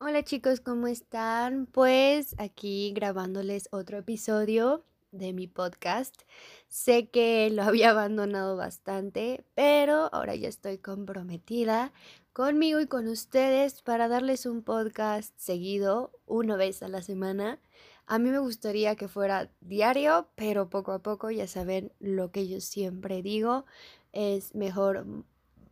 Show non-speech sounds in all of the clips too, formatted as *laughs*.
Hola chicos, ¿cómo están? Pues aquí grabándoles otro episodio de mi podcast. Sé que lo *laughs* había abandonado bastante, pero ahora ya estoy comprometida conmigo y con ustedes para darles un podcast seguido, una vez a la semana. A mí me gustaría que fuera diario, pero poco a poco, ya saben lo que yo siempre digo, es mejor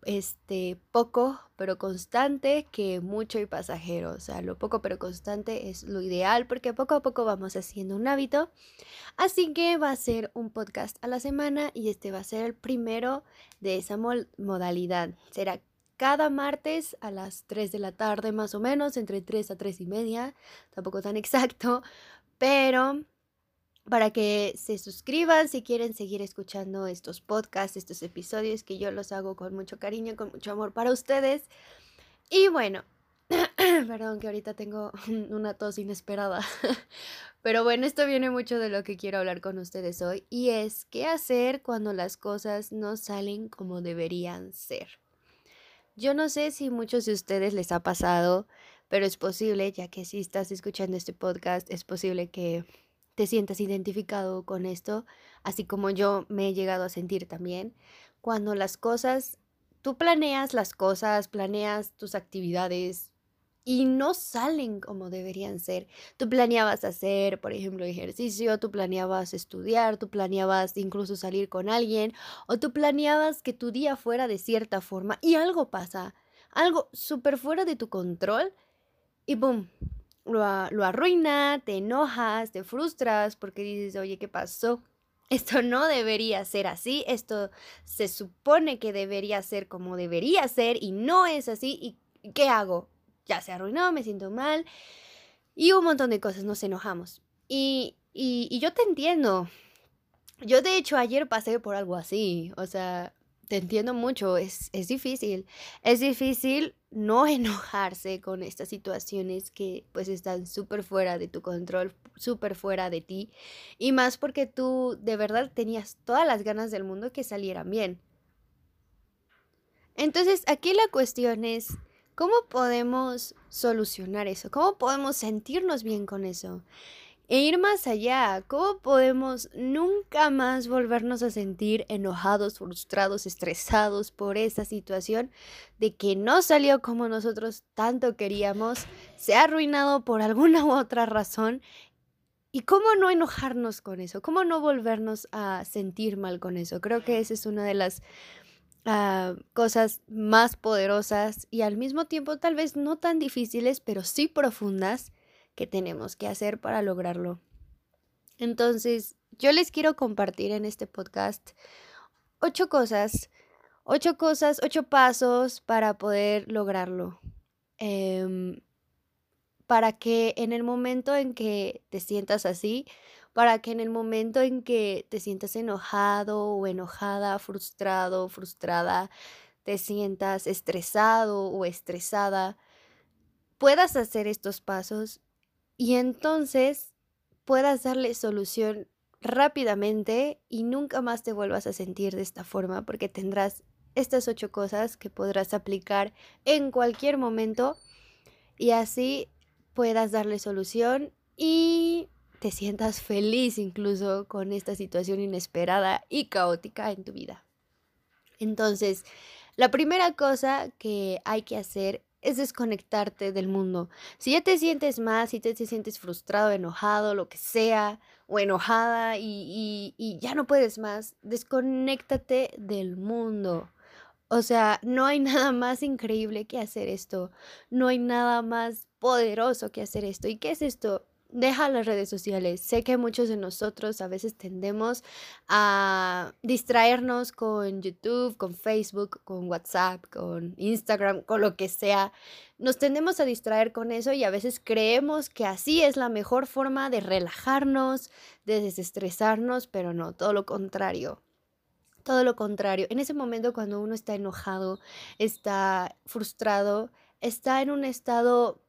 este, poco pero constante que mucho y pasajero. O sea, lo poco pero constante es lo ideal porque poco a poco vamos haciendo un hábito. Así que va a ser un podcast a la semana y este va a ser el primero de esa modalidad. Será cada martes a las 3 de la tarde más o menos, entre 3 a 3 y media, tampoco tan *laughs* exacto, pero para que se suscriban si quieren seguir escuchando estos podcasts, estos episodios que yo los hago con mucho cariño, con mucho amor para ustedes. Y bueno, *clears throat* perdón que ahorita tengo *laughs* una tos inesperada, *laughs* pero bueno, esto viene mucho de lo que quiero hablar con ustedes hoy y es qué hacer cuando las cosas no salen como deberían ser. Yo no sé si muchos de ustedes les ha pasado, pero es posible, ya que si estás escuchando este podcast, es posible que te sientas identificado con esto, así como yo me he llegado a sentir también, cuando las cosas, tú planeas las cosas, planeas tus actividades y no salen como deberían ser. Tú planeabas hacer, por ejemplo, ejercicio, tú planeabas estudiar, tú planeabas incluso salir con alguien, o tú planeabas que tu día fuera de cierta forma y algo pasa, algo súper fuera de tu control y boom, lo, arruina, te enojas, te frustras porque dices, oye, ¿qué pasó? *laughs* Esto no debería ser así, esto se supone que debería ser como debería ser y no es así. ¿Y qué hago? Ya se arruinó, me siento mal y un montón de cosas, nos enojamos. Y, y, y yo te entiendo. Yo de hecho ayer pasé por algo así, o sea, te entiendo mucho, es, es difícil. Es difícil no enojarse con estas situaciones que pues están súper fuera de tu control, súper fuera de ti. Y más porque tú de verdad tenías todas las ganas del mundo que salieran bien. Entonces aquí la cuestión es, ¿cómo podemos solucionar eso? ¿Cómo podemos sentirnos bien con eso? E ir más allá, ¿cómo podemos nunca más volvernos a sentir enojados, frustrados, estresados por esa situación de que no salió como nosotros tanto queríamos, se ha arruinado por alguna *laughs* u otra razón? ¿Y cómo no enojarnos con eso? ¿Cómo no volvernos a sentir mal con eso? Creo que esa es una de las ah, cosas más poderosas y al mismo tiempo tal vez no tan difíciles, pero sí profundas que tenemos que hacer para lograrlo. Entonces, yo les quiero compartir en este podcast ocho cosas, ocho cosas, ocho pasos para poder lograrlo. Em, para que en el momento en que te sientas así, para que en el momento en que te sientas enojado o enojada, frustrado, frustrada, te sientas estresado o estresada, puedas hacer estos pasos y entonces puedas darle solución rápidamente y nunca más te vuelvas a sentir de esta forma porque tendrás estas ocho cosas que podrás aplicar en cualquier momento y así puedas darle solución y te sientas feliz incluso con esta situación inesperada y caótica en tu vida. Entonces, la primera cosa que hay que hacer es desconectarte del mundo. Si ya te sientes más, si te, te sientes frustrado, enojado, lo que sea, o enojada y, y ya no puedes más, desconéctate del mundo. O sea, no hay *laughs* nada más increíble que hacer esto. No hay nada más poderoso que hacer esto. ¿Y qué es esto? Deja las redes sociales. Sé que muchos de nosotros a veces tendemos a distraernos con YouTube, con Facebook, con WhatsApp, con Instagram, con lo que sea. Nos tendemos a distraer con eso y a veces creemos que así es la mejor forma de relajarnos, de desestresarnos, pero no, todo lo contrario. Todo lo contrario. En ese momento cuando uno está enojado, está frustrado, está en un estado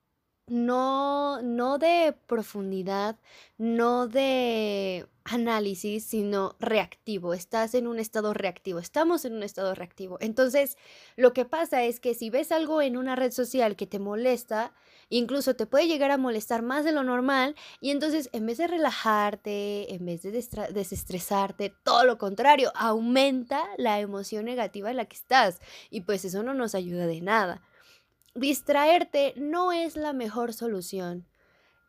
no, no de profundidad, no de análisis, sino reactivo. Estás en un estado reactivo, estamos en un estado reactivo. Entonces, lo que pasa es que si ves algo en una red social que te molesta, Incluso te puede llegar a molestar más de lo normal y entonces en vez de relajarte, en vez de desestresarte, todo lo contrario, aumenta la emoción negativa en la que estás y pues eso no nos ayuda de nada. Distraerte no es la mejor solución.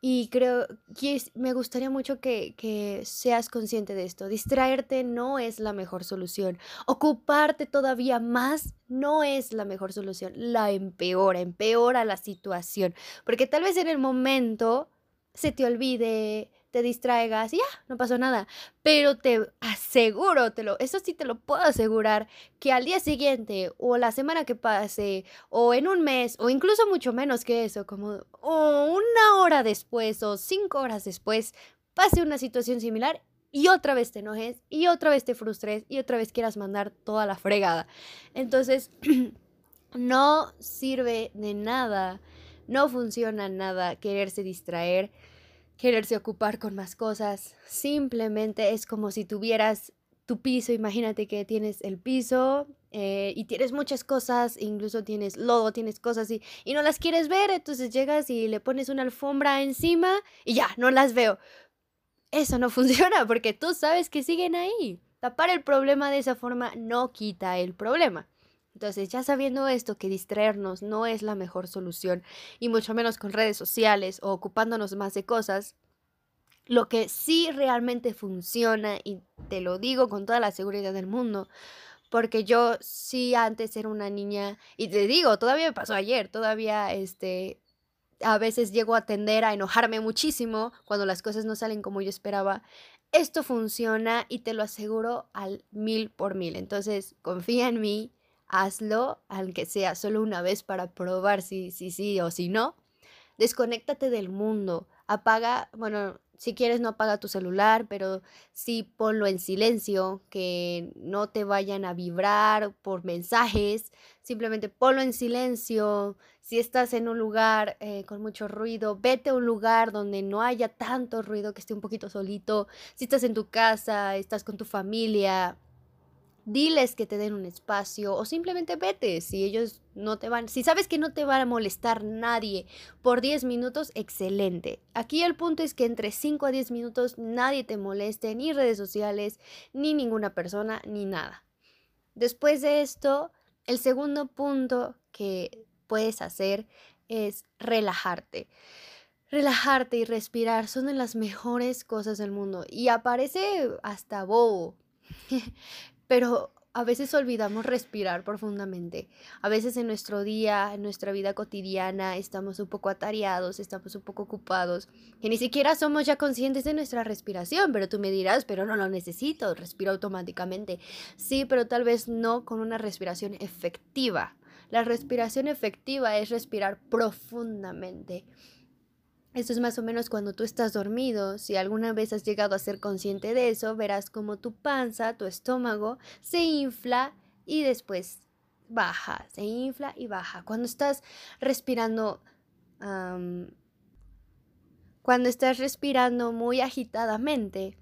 Y creo que me gustaría mucho que, que, seas consciente de esto. Distraerte no es la mejor solución. Ocuparte todavía más no es la mejor solución. La empeora, empeora la situación. Porque tal vez en el momento se te olvide, te distraigas y ya, no pasó nada. Pero te aseguro, te lo, eso sí te lo puedo asegurar, que al día siguiente o la semana que pase o en un mes o incluso mucho menos que eso, como una hora después o cinco horas después, pase una situación similar y otra vez te enojes y otra vez te frustres y otra vez quieras mandar toda la fregada. Entonces, *clears throat* no sirve de nada, no funciona nada quererse distraer quererse ocupar con más cosas. Simplemente es como si tuvieras tu piso, imagínate que tienes el piso eh, y tienes muchas cosas, incluso tienes lodo, tienes cosas y, y no las quieres ver, entonces llegas y le pones una alfombra encima y ya, no las veo. Eso no *laughs* funciona porque tú sabes que siguen ahí. Tapar el problema de esa forma no quita el problema. Entonces, ya sabiendo esto, que distraernos no es la mejor solución, y mucho menos con redes sociales o ocupándonos más de cosas, lo que sí realmente funciona, y te lo digo con toda la seguridad del mundo, porque yo sí antes era una niña, y te digo, todavía me pasó ayer, todavía este, a veces llego a tender a enojarme muchísimo cuando las cosas no salen como yo esperaba. Esto funciona y te lo aseguro al mil por mil. Entonces, confía en mí, hazlo, aunque sea solo una vez para probar si sí si, si, o si no. Desconéctate del mundo, apaga, bueno, si quieres no apaga tu celular, pero sí ponlo en silencio, que no te vayan a vibrar por mensajes, simplemente ponlo en silencio. Si estás en un lugar eh, con mucho ruido, vete a un lugar donde no haya tanto ruido, que esté un poquito solito. Si estás en tu casa, estás con tu familia, diles que te den un espacio o simplemente vete si ellos no te van, si sabes que no te va a molestar nadie por 10 minutos, excelente. Aquí el punto es que entre 5 a 10 minutos nadie te moleste, ni redes sociales, ni ninguna persona, ni nada. Después de esto, el segundo punto que puedes hacer es relajarte. Relajarte y respirar son de las mejores cosas del mundo y aparece hasta bobo. *laughs* pero a veces olvidamos respirar profundamente. A veces en nuestro día, en nuestra vida cotidiana, estamos un poco atareados, estamos un poco ocupados, que ni siquiera somos ya conscientes de nuestra respiración, pero tú me dirás, pero no lo necesito, respiro automáticamente. Sí, pero tal vez no con una respiración efectiva. La respiración efectiva es respirar profundamente esto es más o menos cuando tú estás dormido. Si alguna vez has llegado a ser consciente de eso, verás como tu panza, tu estómago, se infla y después baja, se infla y baja. Cuando estás respirando, cuando estás respirando muy agitadamente,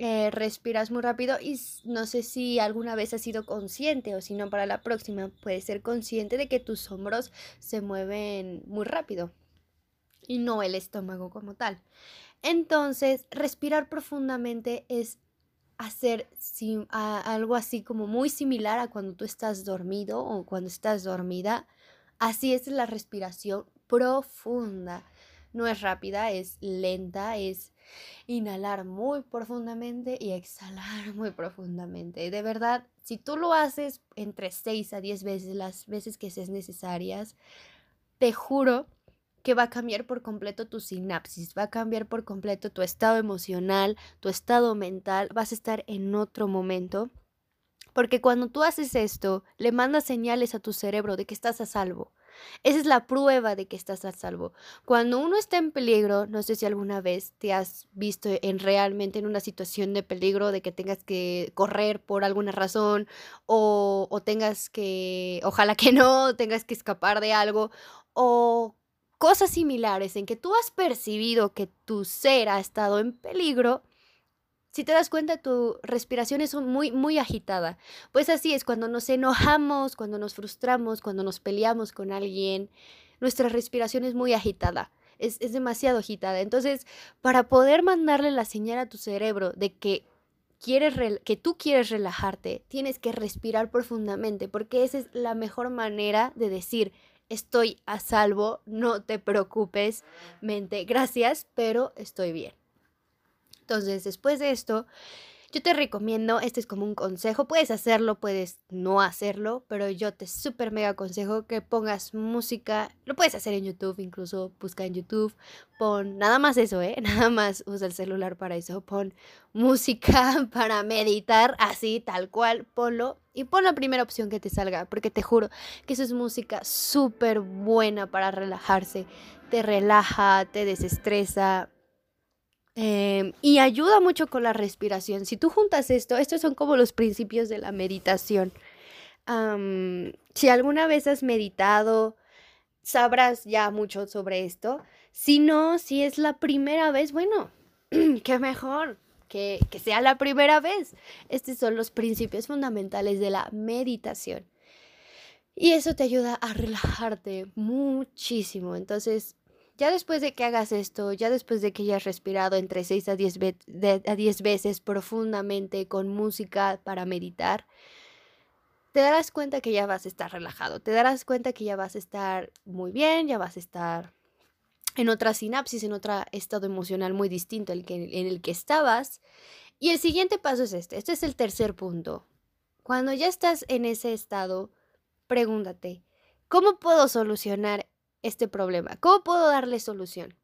eh, respiras muy rápido y no sé si alguna vez has sido consciente o si no para la próxima puedes ser consciente de que tus hombros se mueven muy rápido y no el estómago como tal. Entonces, respirar profundamente es hacer algo así como muy similar a cuando tú estás dormido o cuando estás dormida. Así es la respiración profunda. No es rápida, es lenta, es inhalar muy profundamente y exhalar *laughs* muy profundamente. De verdad, si tú lo haces entre 6 a 10 veces, las veces que seas necesarias, te juro va a cambiar por completo tu sinapsis, va a cambiar por completo tu estado emocional, tu estado mental, vas a estar en otro momento. Porque cuando tú haces esto, le mandas señales a tu cerebro de que estás a salvo. Esa es la prueba de que estás a salvo. Cuando uno está en peligro, no sé si alguna vez te has visto en realmente en una situación de peligro, de que tengas que correr por alguna razón o, o tengas que, ojalá que no, tengas que escapar de algo o cosas similares en que tú has percibido que tu ser ha estado en peligro, si te das cuenta, tu respiración es muy, muy agitada. Pues así es, cuando nos enojamos, cuando nos frustramos, cuando nos peleamos con alguien, nuestra respiración es muy agitada. Es, es demasiado agitada. Entonces, para poder mandarle la señal a tu cerebro de que quieres que tú quieres relajarte, tienes que respirar profundamente, porque esa es la mejor manera de decir, estoy a salvo, no te preocupes, mente, gracias, pero estoy bien. Entonces, después de esto, yo te recomiendo, este es como un consejo, puedes hacerlo, puedes no hacerlo, pero yo te súper mega aconsejo que pongas música, lo puedes hacer en YouTube, incluso busca en YouTube, pon nada más eso, ¿eh? *laughs* Nada más usa el celular para eso, pon música *laughs* para meditar, así, tal cual, ponlo y pon la primera opción que te salga, porque te juro que eso es música súper buena para relajarse, te relaja, te desestresa, Em, y ayuda mucho con la respiración. Si tú juntas esto, estos son como los principios de la meditación. si alguna vez has meditado, sabrás ya mucho sobre esto. Si no, si es la primera vez, bueno, *clears throat* qué mejor que, sea la primera vez. Estos son los principios fundamentales de la meditación. Y eso te ayuda a relajarte muchísimo. Entonces, ya después de que hagas esto, ya después de que hayas respirado entre 6 a 10, a 10 veces profundamente con música para meditar, te darás cuenta que ya vas a estar relajado, te darás cuenta que ya vas a estar muy bien, ya vas a estar en otra sinapsis, en otro estado emocional muy distinto al que, en el que estabas. Y el siguiente paso es este, este es el tercer punto. Cuando ya estás en ese estado, pregúntate, ¿cómo puedo solucionar este problema? ¿Cómo puedo darle solución?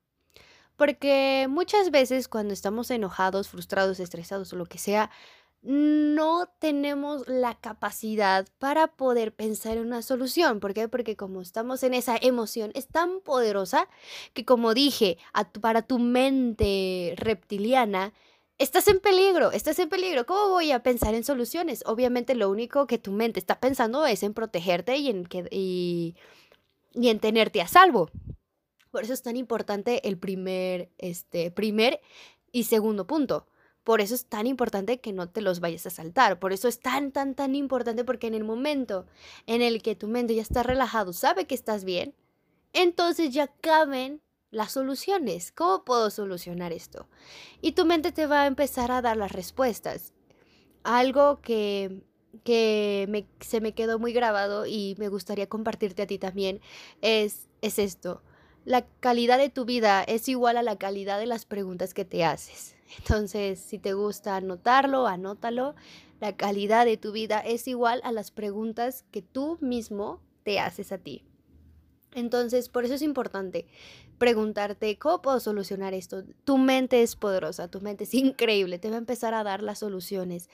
Porque muchas veces cuando estamos enojados, frustrados, estresados o lo que sea, no tenemos la capacidad para poder pensar en una solución. ¿Por qué? Porque como estamos en esa emoción, es tan poderosa que como dije, para tu mente reptiliana, estás en peligro, estás en peligro. ¿Cómo voy a pensar en soluciones? Obviamente lo único que tu mente está pensando es en protegerte y en que... Y y en tenerte a salvo. Por eso es tan importante el primer, este, primer y segundo punto. Por eso es tan importante que no te los vayas a saltar. Por eso es tan, tan, tan importante porque en el momento en el que tu mente ya está relajado, sabe que estás bien, entonces ya caben las soluciones. ¿Cómo puedo solucionar esto? Y tu mente te va a empezar a dar las respuestas. Algo que que se me quedó muy grabado y me gustaría compartirte a ti también es, es esto. La calidad de tu vida es igual a la calidad de las preguntas que te haces. Entonces, si te gusta anotarlo, anótalo. La calidad de tu vida es igual a las preguntas que tú mismo te haces a ti. Entonces, por eso es importante preguntarte, ¿cómo puedo solucionar esto? Tu mente es poderosa, tu mente es increíble, te va a empezar a dar las soluciones.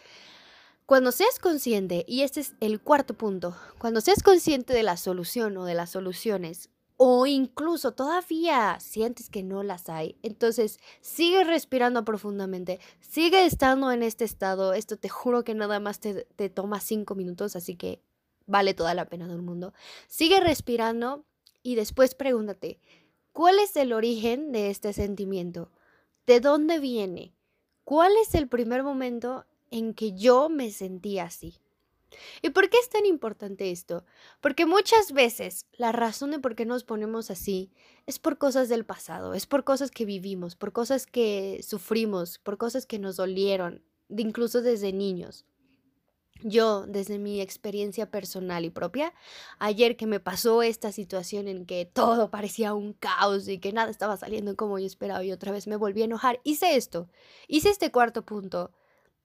Cuando seas consciente, y este es el cuarto punto, cuando seas consciente de la solución o de las soluciones, o incluso todavía sientes que no las hay, entonces sigue respirando profundamente, sigue estando en este estado, esto te juro que nada más te, toma cinco minutos, así que vale toda la pena del mundo. Sigue respirando y después pregúntate, ¿cuál es el origen de este sentimiento? ¿De dónde viene? ¿Cuál es el primer momento en que yo me sentía así. ¿Y por qué es tan importante esto? Porque muchas veces la razón de por qué nos ponemos así es por cosas del pasado, es por cosas que vivimos, por cosas que sufrimos, por cosas que nos dolieron, incluso desde niños. Yo, desde mi experiencia personal y propia, ayer que me pasó esta situación en que todo parecía un caos y que nada estaba saliendo como yo esperaba y otra vez me volví a enojar, hice esto, hice este cuarto punto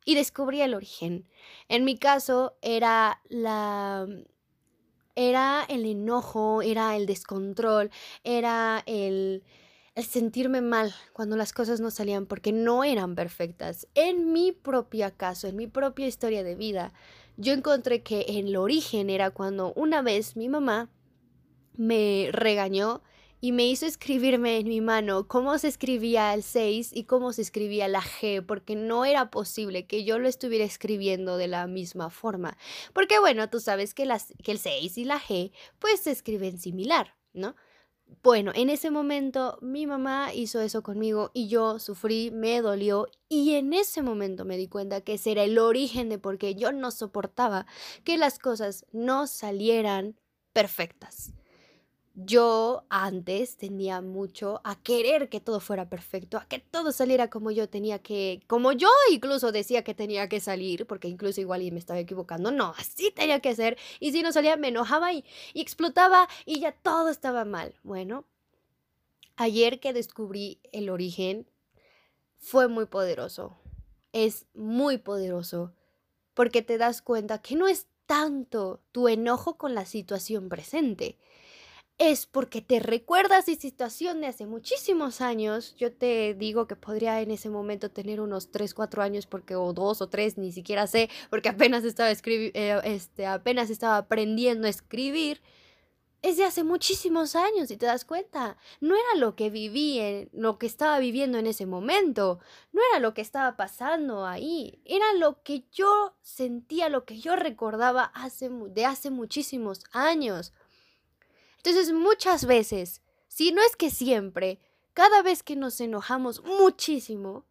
y descubrí el origen. En mi caso era la era el enojo, era el descontrol, era el, sentirme mal cuando las cosas no salían porque no eran perfectas. En mi propio caso, en mi propia historia de vida, yo encontré que el origen era cuando una vez mi mamá me regañó y me hizo escribirme en mi mano cómo se escribía el 6 y cómo se escribía la G, porque no era posible que yo lo estuviera escribiendo de la misma forma. Porque bueno, tú sabes que, las, que el 6 y la G pues se escriben similar, ¿no? Bueno, en ese momento mi mamá hizo eso conmigo y yo sufrí, me dolió y en ese momento me di cuenta que ese era el origen de por qué yo no soportaba que las cosas no salieran perfectas yo antes tendía mucho a querer que todo fuera perfecto, a que todo saliera como yo tenía que, como yo incluso decía que tenía que salir, porque incluso igual y me estaba equivocando, no, así tenía que ser, y si no salía me enojaba y, y explotaba y ya todo estaba mal. Bueno, ayer que descubrí el origen, fue muy poderoso, es muy poderoso, porque te das cuenta que no es tanto tu enojo con la situación presente, es porque te recuerdas de situación de hace muchísimos años. Yo te digo que podría en ese momento tener unos 3, 4 años porque o dos o tres, ni siquiera sé, porque apenas estaba eh, este, apenas estaba aprendiendo a escribir. Es de hace muchísimos años, y te das cuenta. No era lo que viví, lo que estaba viviendo en ese momento. No era lo que estaba pasando ahí. Era lo que yo sentía, lo que yo recordaba hace, de hace muchísimos años. Entonces muchas veces, si no es que siempre, cada vez que nos enojamos muchísimo,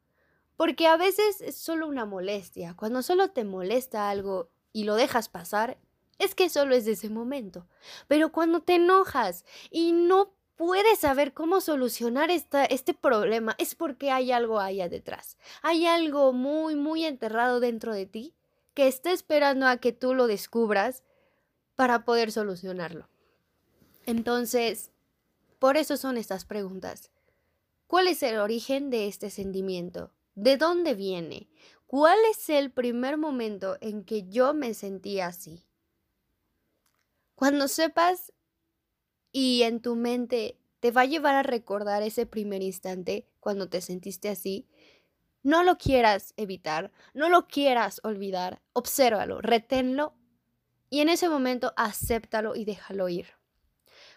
porque a veces es solo una molestia, cuando solo te molesta algo y lo dejas pasar, es que solo es de ese momento. Pero cuando te enojas y no puedes saber cómo solucionar esta, este problema, es porque hay algo allá detrás. Hay algo muy, muy enterrado dentro de ti que está esperando a que tú lo descubras para poder solucionarlo. Entonces, por eso son estas preguntas. ¿Cuál es el origen de este sentimiento? ¿De dónde viene? ¿Cuál es el primer momento en que yo me sentí así? Cuando sepas y en tu mente te va a llevar a recordar ese primer instante cuando te sentiste así, no lo quieras evitar, no lo quieras olvidar, obsérvalo, reténlo y en ese momento acéptalo y déjalo ir.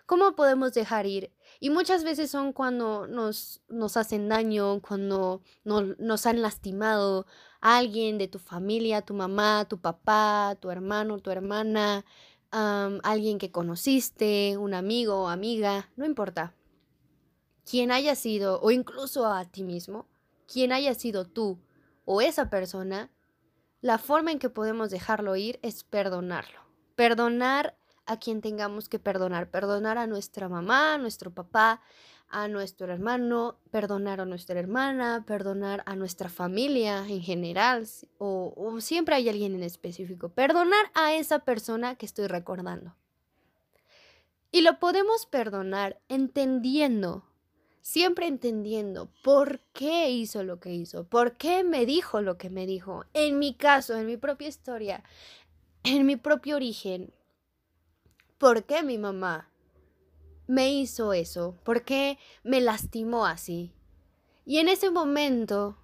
¿Cómo podemos dejar ir? Y muchas veces son cuando nos, nos hacen daño, cuando nos han lastimado a alguien de tu familia, tu mamá, tu papá, tu hermano, tu hermana, alguien que conociste, un amigo o amiga, no importa. Quien haya sido, o incluso a ti mismo, quien haya sido tú o esa persona, la forma en que podemos dejarlo ir es perdonarlo. Perdonar a quien tengamos que perdonar. Perdonar a nuestra mamá, a nuestro papá, a nuestro hermano, perdonar a nuestra hermana, perdonar a nuestra familia en general o, o, siempre hay alguien en específico. Perdonar a esa persona que estoy recordando. Y lo podemos perdonar entendiendo, siempre entendiendo por qué hizo lo que hizo, por qué me dijo lo que me dijo. En mi caso, en mi propia historia, en mi propio origen, ¿por qué mi mamá me hizo eso? ¿Por qué me lastimó así? Y en ese momento,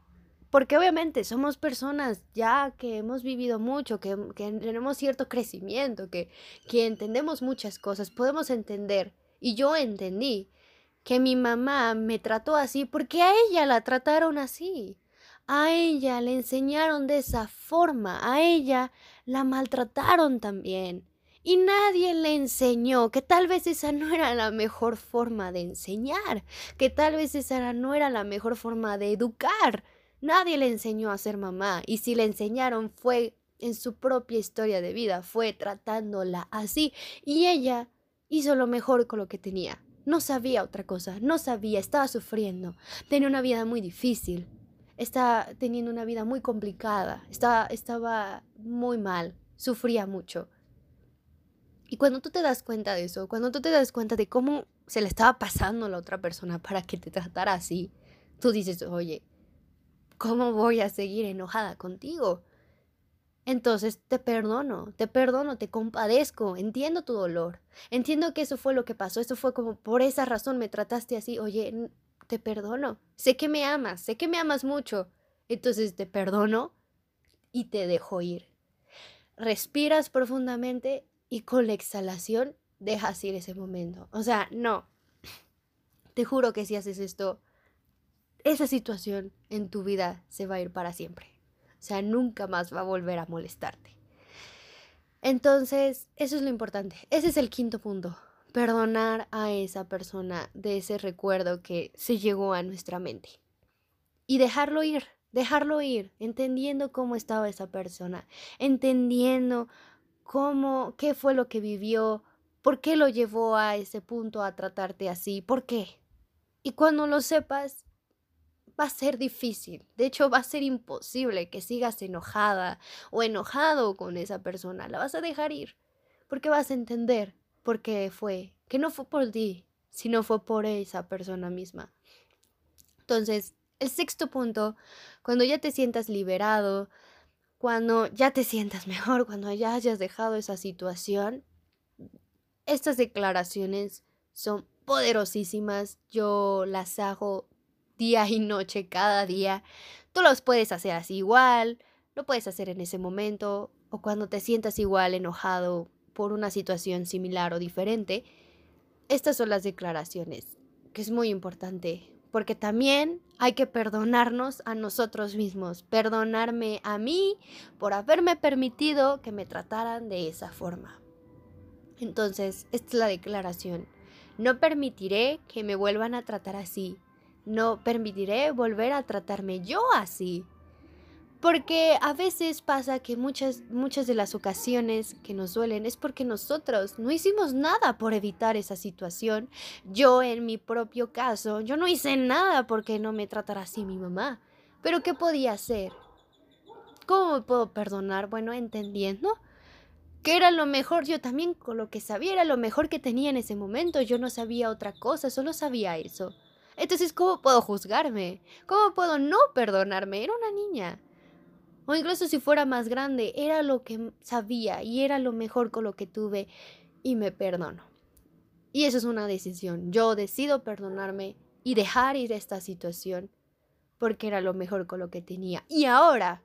porque obviamente somos personas ya que hemos vivido mucho, que, tenemos cierto crecimiento, que, que entendemos muchas cosas, podemos entender, y yo entendí, que mi mamá me trató así porque a ella la trataron así. A ella le enseñaron de esa forma, a ella la maltrataron también. Y nadie le enseñó que tal vez esa no era la mejor forma de enseñar, que tal vez esa no era la mejor forma de educar. Nadie le enseñó a ser mamá y si le enseñaron fue en su propia historia de vida, fue tratándola así y ella hizo lo mejor con lo que tenía. No sabía otra cosa, no sabía, estaba sufriendo, tenía una vida muy difícil, estaba teniendo una vida muy complicada, estaba, estaba muy mal, sufría mucho. Y cuando tú te das cuenta de eso, cuando tú te das cuenta de cómo se le estaba pasando a la otra persona para que te tratara así, tú dices, oye, ¿cómo voy a seguir enojada contigo? Entonces te perdono, te perdono, te compadezco, entiendo tu dolor, entiendo que eso fue lo que pasó, eso fue como por esa razón me trataste así, oye, te perdono, sé que me amas, sé que me amas mucho, entonces te perdono y te dejo ir. Respiras profundamente y con la exhalación dejas ir ese momento. O sea, no. Te juro que si haces esto, esa situación en tu vida se va a ir para siempre. O sea, nunca más va a volver a molestarte. Entonces, eso es lo importante. Ese es el quinto punto. Perdonar a esa persona de ese recuerdo que se llegó a nuestra mente. Y dejarlo ir, dejarlo ir, entendiendo cómo estaba esa persona, entendiendo cómo, qué fue lo que vivió, ¿Por qué lo llevó a ese punto a tratarte así? ¿Por qué? Y cuando lo sepas, va a ser difícil. De hecho, va a ser imposible que sigas enojada o enojado con esa persona. La vas a dejar ir. Porque vas a entender por qué fue. Que no fue por ti, sino fue por esa persona misma. Entonces, el sexto punto, cuando ya te sientas liberado, cuando ya te sientas mejor, cuando ya hayas dejado esa situación, estas declaraciones son poderosísimas. Yo las hago día y noche, cada día. Tú los puedes hacer así igual, lo puedes hacer en ese momento o cuando te sientas igual enojado por una situación similar o diferente. Estas son las declaraciones, que es muy importante, porque también hay que perdonarnos a nosotros mismos, perdonarme a mí por haberme permitido que me trataran de esa forma. Entonces, esta es la declaración. No permitiré que me vuelvan a tratar así. No permitiré volver a tratarme yo así. Porque a veces pasa que muchas, muchas de las ocasiones que nos duelen es porque nosotros no hicimos nada por evitar esa situación. Yo en mi propio caso, yo no hice nada porque no me tratara así mi mamá. Pero ¿qué podía hacer? ¿Cómo me puedo perdonar? Bueno, entendiendo que era lo mejor, yo también con lo que sabía era lo mejor que tenía en ese momento. Yo no sabía otra cosa, solo sabía eso. Entonces, ¿cómo puedo juzgarme? ¿Cómo puedo no perdonarme? Era una niña. O incluso si fuera más grande, era lo que sabía y era lo mejor con lo que tuve y me perdono. Y eso es una decisión. Yo decido perdonarme y dejar ir esta situación porque era lo mejor con lo que tenía. Y ahora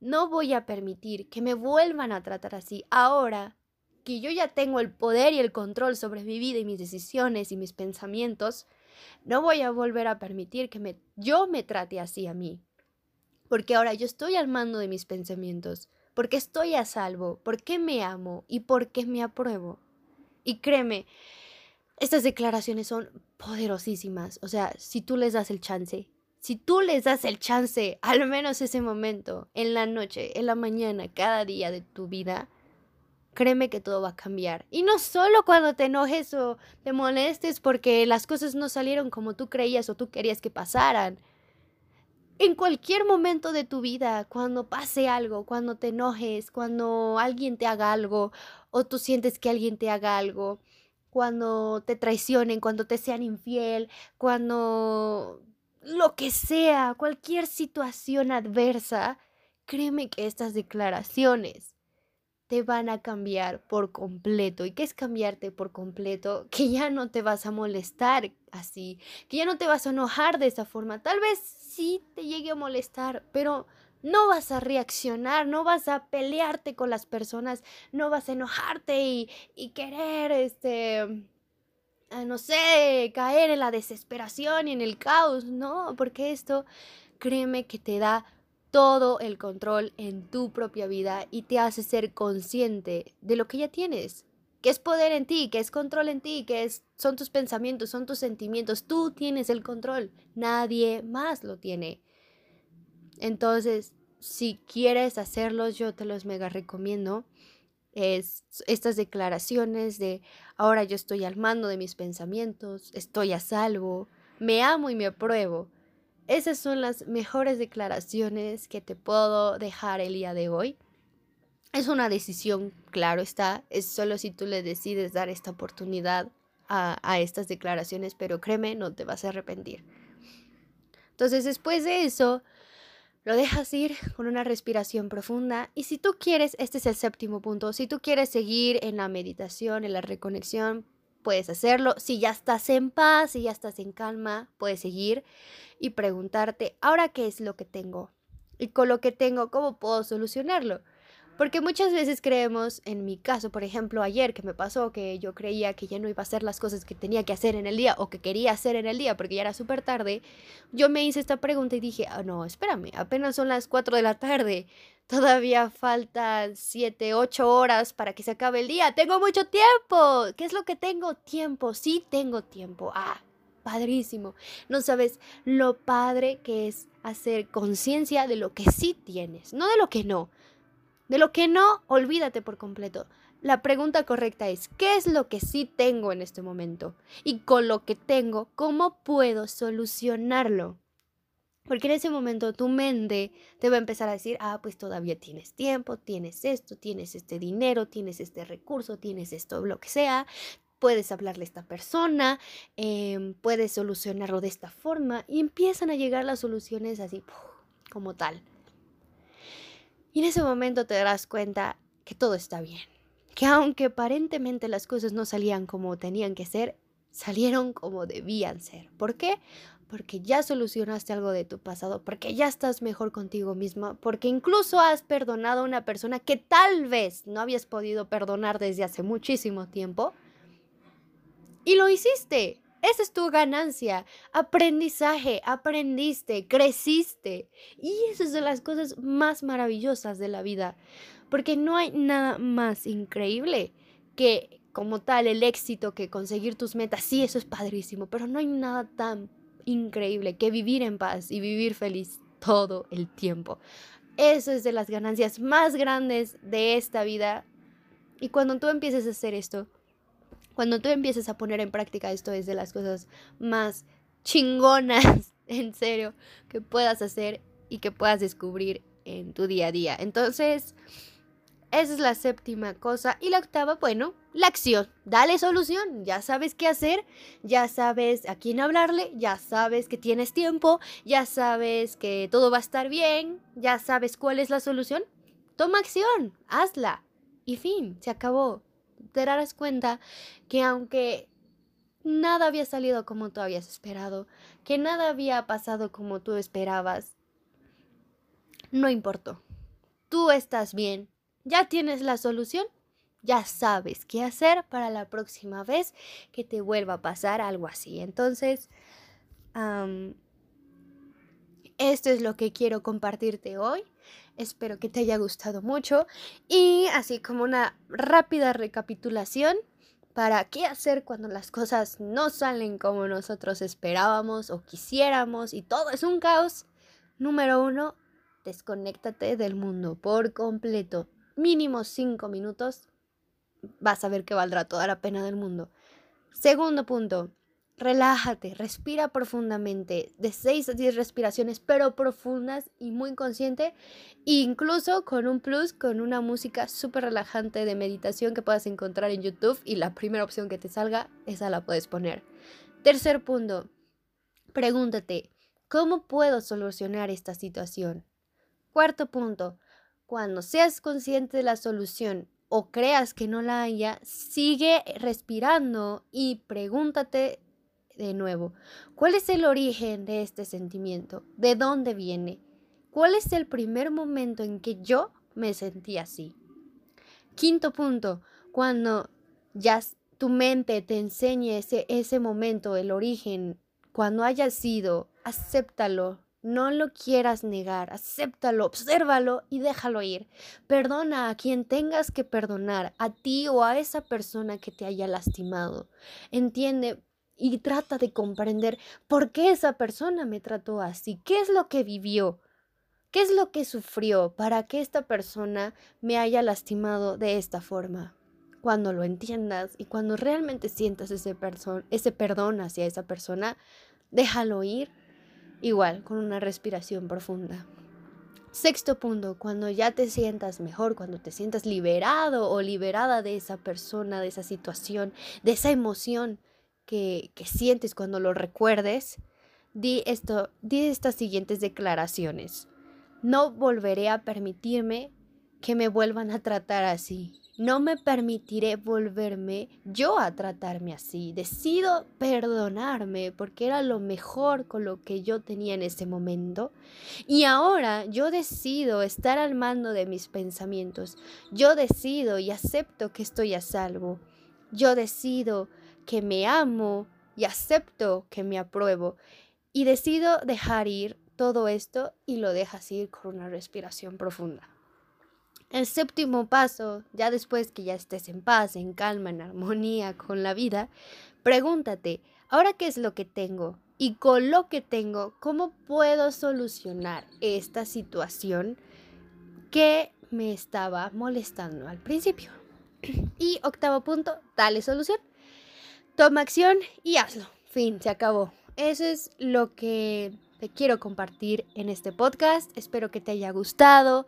no voy a permitir que me vuelvan a tratar así. Ahora que yo ya tengo el poder y el control sobre mi vida y mis decisiones y mis pensamientos, no voy a volver a permitir que me, yo me trate así a mí porque ahora yo estoy al mando de mis pensamientos, porque estoy a salvo, porque me amo y porque me apruebo. Y créeme, estas declaraciones son poderosísimas. O sea, si tú les das el chance, si tú les das el chance, al menos ese momento, en la noche, en la mañana, cada día de tu vida, créeme que todo va a cambiar. Y no solo cuando te enojes o te molestes porque las cosas no salieron como tú creías o tú querías que pasaran en cualquier momento de tu vida, cuando pase algo, cuando te enojes, cuando alguien te haga algo o tú sientes que alguien te haga algo, cuando te traicionen, cuando te sean infiel, cuando lo que sea, cualquier situación adversa, créeme que estas declaraciones te van a cambiar por completo. ¿Y qué es cambiarte por completo? *laughs* Que ya no te vas a molestar así, que ya no te vas a enojar de esa forma. Tal vez sí te llegue a molestar, pero no vas a reaccionar, no vas a pelearte con las personas, no vas a enojarte y, y querer, este, ah, no sé, caer en la desesperación y en el caos, no, porque esto, créeme que te da todo el control en tu propia vida y te hace ser consciente de lo que ya tienes, que es poder en ti, que es control en ti, que es, son tus pensamientos, son tus sentimientos, tú tienes el control, nadie más lo tiene. Entonces, si quieres hacerlos, yo te los mega recomiendo. Es estas declaraciones de ahora yo estoy al mando de mis pensamientos, estoy a salvo, me amo y me apruebo. Esas son las mejores declaraciones que te puedo dejar el día de hoy. Es una decisión, claro está, es solo si tú le decides dar esta oportunidad a, a estas declaraciones, pero créeme, no te vas a arrepentir. Entonces, después de eso, lo dejas ir con una respiración profunda y si tú quieres, este es el séptimo punto, si tú quieres seguir en la meditación, en la reconexión, puedes hacerlo. Si ya estás en paz, si ya estás en calma, puedes seguir y preguntarte, ¿ahora qué es lo que tengo? Y con lo que tengo, ¿cómo puedo solucionarlo? Porque muchas veces creemos, en mi caso, por ejemplo, ayer que me pasó que yo creía que ya no iba a hacer las cosas que tenía que hacer en el día o que quería hacer en el día porque ya era súper tarde, yo me hice esta pregunta y dije, ah, no, espérame, apenas son las 4 de la tarde, todavía faltan 7, 8 horas para que se acabe el día, tengo mucho tiempo, ¿qué es lo que tengo? Tiempo, sí tengo tiempo, ah, padrísimo. No sabes lo padre que es hacer conciencia de lo que sí tienes, no de lo que no. De lo que no, olvídate por completo. la pregunta correcta es, ¿qué es lo que sí tengo en este momento? Y con lo que tengo, ¿cómo puedo solucionarlo? Porque en ese momento tu mente te va a empezar a decir, ah, pues todavía tienes tiempo, tienes esto, tienes este dinero, tienes este recurso, tienes esto, lo que sea, puedes hablarle a esta persona, em, puedes solucionarlo de esta forma y empiezan a llegar las soluciones así como tal. Y en ese momento te darás cuenta que todo está bien, que aunque aparentemente las cosas no salían como tenían que ser, salieron como debían ser. ¿Por qué? Porque ya solucionaste algo de tu pasado, porque ya estás mejor contigo misma, porque incluso has perdonado a una persona que tal vez no habías podido perdonar desde hace muchísimo tiempo y lo hiciste. Esa es tu ganancia. Aprendizaje, aprendiste, creciste. Y esas son las cosas más maravillosas de la vida. Porque no hay nada más increíble que como tal el éxito, que conseguir tus metas. Sí, eso es padrísimo, pero no hay nada tan increíble que vivir en paz y vivir feliz todo el tiempo. Eso es de las ganancias más grandes de esta vida. Y cuando tú empieces a hacer esto, cuando tú empieces a poner en práctica esto es de las cosas más chingonas, *laughs* en serio, que puedas hacer y que puedas descubrir en tu día a día. Entonces, esa es la séptima cosa. Y la octava, bueno, la acción. Dale solución. Ya sabes qué hacer, ya sabes a quién hablarle, ya sabes que tienes tiempo, ya sabes que todo va a estar bien, ya sabes cuál es la solución. Toma acción, hazla. Y fin, se acabó te darás cuenta que aunque nada había salido como tú habías esperado, que nada había pasado como tú esperabas, no importó. Tú estás bien, ya tienes la solución, ya sabes qué hacer para la próxima vez que te vuelva a pasar algo así. Entonces, esto es lo que quiero compartirte hoy. Espero que te haya gustado mucho y así como una rápida recapitulación para qué hacer cuando las cosas no salen como nosotros esperábamos o quisiéramos y todo es un caos. Número uno, desconéctate del mundo por completo. Mínimo cinco minutos. Vas a ver que valdrá toda la pena del mundo. Segundo punto, Relájate, respira profundamente, de 6 a 10 respiraciones, pero profundas y muy consciente, incluso con un plus, con una música súper relajante de meditación que puedas encontrar en YouTube y la primera opción que te salga, esa la puedes poner. Tercer punto, pregúntate, ¿cómo puedo solucionar esta situación? Cuarto punto, cuando seas consciente de la solución o creas que no la haya, sigue respirando y pregúntate de nuevo, ¿cuál es el origen de este sentimiento? ¿De dónde viene? ¿Cuál es el primer momento en que yo me sentí así? Quinto punto, cuando ya tu mente te enseñe ese, ese momento, el origen, cuando haya sido, acéptalo, no lo quieras negar, acéptalo, obsérvalo y déjalo ir. Perdona a quien tengas que perdonar, a ti o a esa persona que te haya lastimado. Entiende, y trata de comprender por qué esa persona me trató así, qué es lo que vivió, qué es lo que sufrió para que esta persona me haya lastimado de esta forma. Cuando lo entiendas y cuando realmente sientas ese, ese perdón hacia esa persona, déjalo ir igual con una respiración profunda. Sexto punto, cuando ya te sientas mejor, cuando te sientas liberado o liberada de esa persona, de esa situación, de esa emoción, que, sientes cuando lo recuerdes, di, esto, di estas siguientes declaraciones. No volveré a permitirme que me vuelvan a tratar así. No me permitiré volverme yo a tratarme así. Decido perdonarme porque era lo mejor con lo que yo tenía en ese momento. Y ahora yo decido estar al mando de mis pensamientos. Yo decido y acepto que estoy a salvo. Yo decido que me amo y acepto que me apruebo y decido dejar ir todo esto y lo dejas ir con una respiración profunda. El séptimo paso, ya después que ya estés en paz, en calma, en armonía con la vida, pregúntate, ¿ahora qué es lo que tengo? Y con lo que tengo, ¿cómo puedo solucionar esta situación que me estaba molestando al principio? *clears throat* Y octavo punto, dale solución. Toma acción y hazlo. Fin, se acabó. Eso es lo que te quiero compartir en este podcast. Espero que te haya gustado.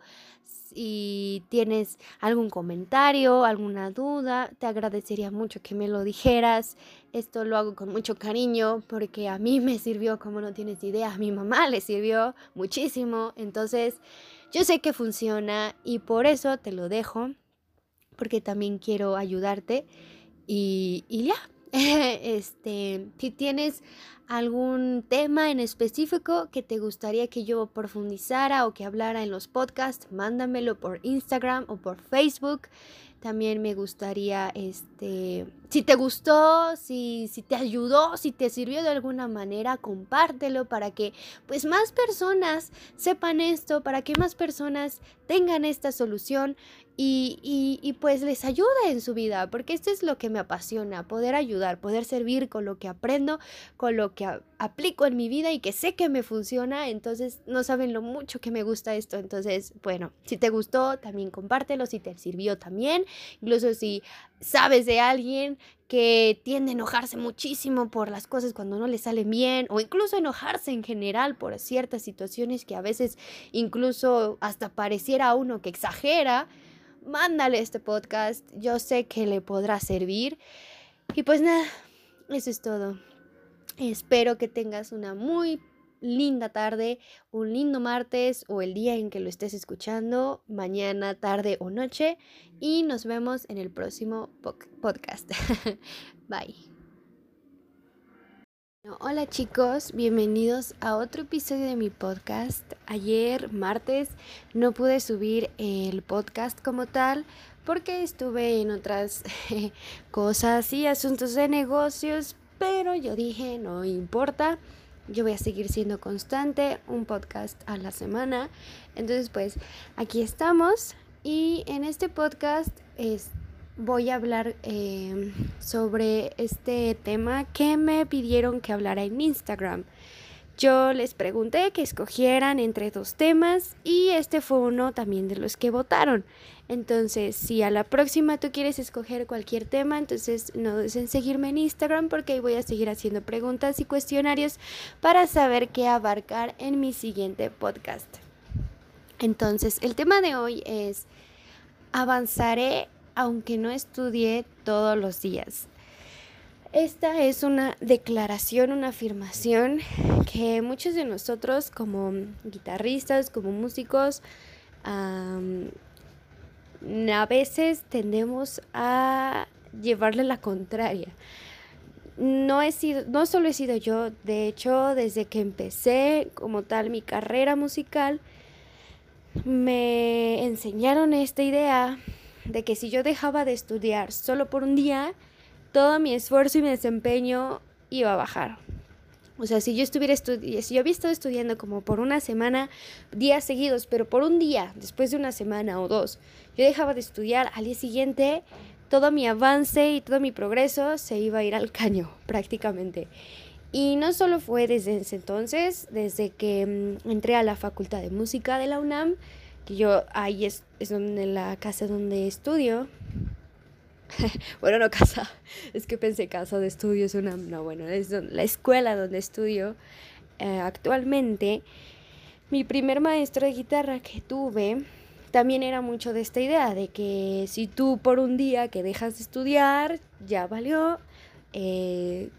Si tienes algún comentario, alguna duda, te agradecería mucho que me lo dijeras. Esto lo hago con mucho cariño porque a mí me sirvió, como no tienes idea, a mi mamá le sirvió muchísimo. Entonces, yo sé que funciona y por eso te lo dejo, porque también quiero ayudarte. Y, y ya, *laughs* este, si tienes algún tema en específico que te gustaría que yo profundizara o que hablara en los podcasts, mándamelo por Instagram o por Facebook. También me gustaría, este, si te gustó, si, si te ayudó, si te sirvió de alguna manera, compártelo para que pues más personas sepan esto, para que más personas tengan esta solución y, y, pues les ayude en su vida, porque esto es lo que me apasiona, poder ayudar, poder servir con lo que aprendo, con lo que aplico en mi vida y que sé que me funciona, entonces no saben lo mucho que me gusta esto, entonces bueno, si te gustó también compártelo, si te sirvió también, incluso si sabes de alguien que tiende a enojarse muchísimo por las cosas cuando no le salen bien o incluso enojarse en general por ciertas situaciones que a veces incluso hasta pareciera a uno que exagera, mándale este podcast. Yo sé que le podrá servir. Y pues nada, eso es todo. Espero que tengas una muy linda tarde, un lindo martes o el día en que lo estés escuchando, mañana, tarde o noche. Y nos vemos en el próximo podcast. *laughs* Bye. Hola chicos, bienvenidos a otro episodio de mi podcast. Ayer, martes, no pude subir el podcast como tal porque estuve en otras *laughs* cosas y asuntos de negocios, pero yo dije, no importa, yo voy a seguir siendo constante, un podcast a la semana. Entonces, pues aquí estamos y en este podcast es voy a hablar em, sobre este tema que me pidieron que hablara en Instagram. Yo les pregunté que escogieran entre dos temas y este fue uno también de los que votaron. Entonces, si a la próxima tú quieres escoger cualquier tema, entonces no dudes en seguirme en Instagram porque ahí voy a seguir haciendo preguntas y cuestionarios para saber qué abarcar en mi siguiente podcast. Entonces, el tema de hoy es avanzaré aunque no estudie todos los días. Esta es una declaración, una afirmación que muchos de nosotros como guitarristas, como músicos, a veces tendemos a llevarle la contraria. No, he sido, no solo he sido yo, de hecho, desde que empecé como tal mi carrera musical, me enseñaron esta idea de que si yo dejaba de estudiar solo por un día, todo mi esfuerzo y mi desempeño iba a bajar. O sea, si yo estuviera si yo había estado estudiando como por una semana, días seguidos, pero por un día, después de una semana o dos, yo dejaba de estudiar, al día siguiente todo mi avance y todo mi progreso se iba a ir al caño *laughs* prácticamente. Y no solo fue desde ese entonces, desde que mm, entré a la Facultad de Música de la UNAM, que yo ahí es, es donde la casa donde estudio. *laughs* bueno, no casa, es que pensé casa de estudio, es una, no, bueno, es la escuela donde estudio eh, actualmente. Mi primer maestro de guitarra que tuve también era mucho de esta idea, de que si tú por un día que dejas de estudiar, ya valió, eh,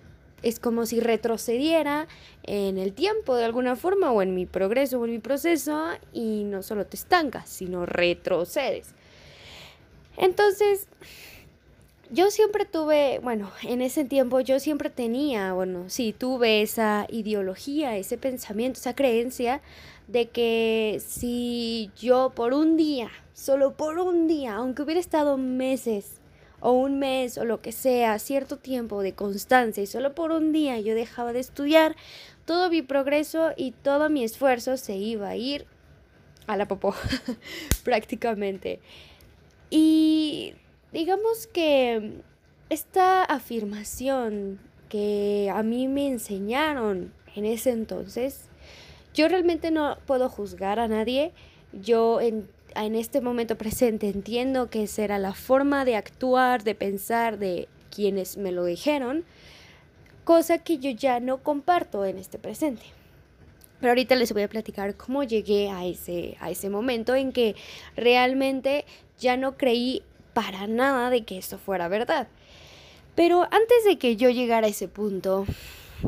es como si retrocediera en el tiempo de alguna forma o en mi progreso o en mi proceso y no solo te estancas, sino retrocedes. Entonces, yo siempre tuve, bueno, en ese tiempo yo siempre tenía, bueno, sí, tuve esa ideología, ese pensamiento, esa creencia de que si yo por un día, solo por un día, aunque hubiera estado meses o un mes o lo que sea, cierto tiempo de constancia y solo por un día yo dejaba de estudiar, todo mi progreso y todo mi esfuerzo se iba a ir a la popó *laughs* prácticamente. Y digamos que esta afirmación que a mí me enseñaron en ese entonces, yo realmente no puedo juzgar a nadie. Yo en en este momento presente entiendo que esa era la forma de actuar, de pensar de quienes me lo dijeron, cosa que yo ya no comparto en este presente. Pero ahorita les voy a platicar cómo llegué a ese, a ese momento en que realmente ya no creí para nada de que esto fuera verdad. Pero antes de que yo llegara a ese punto,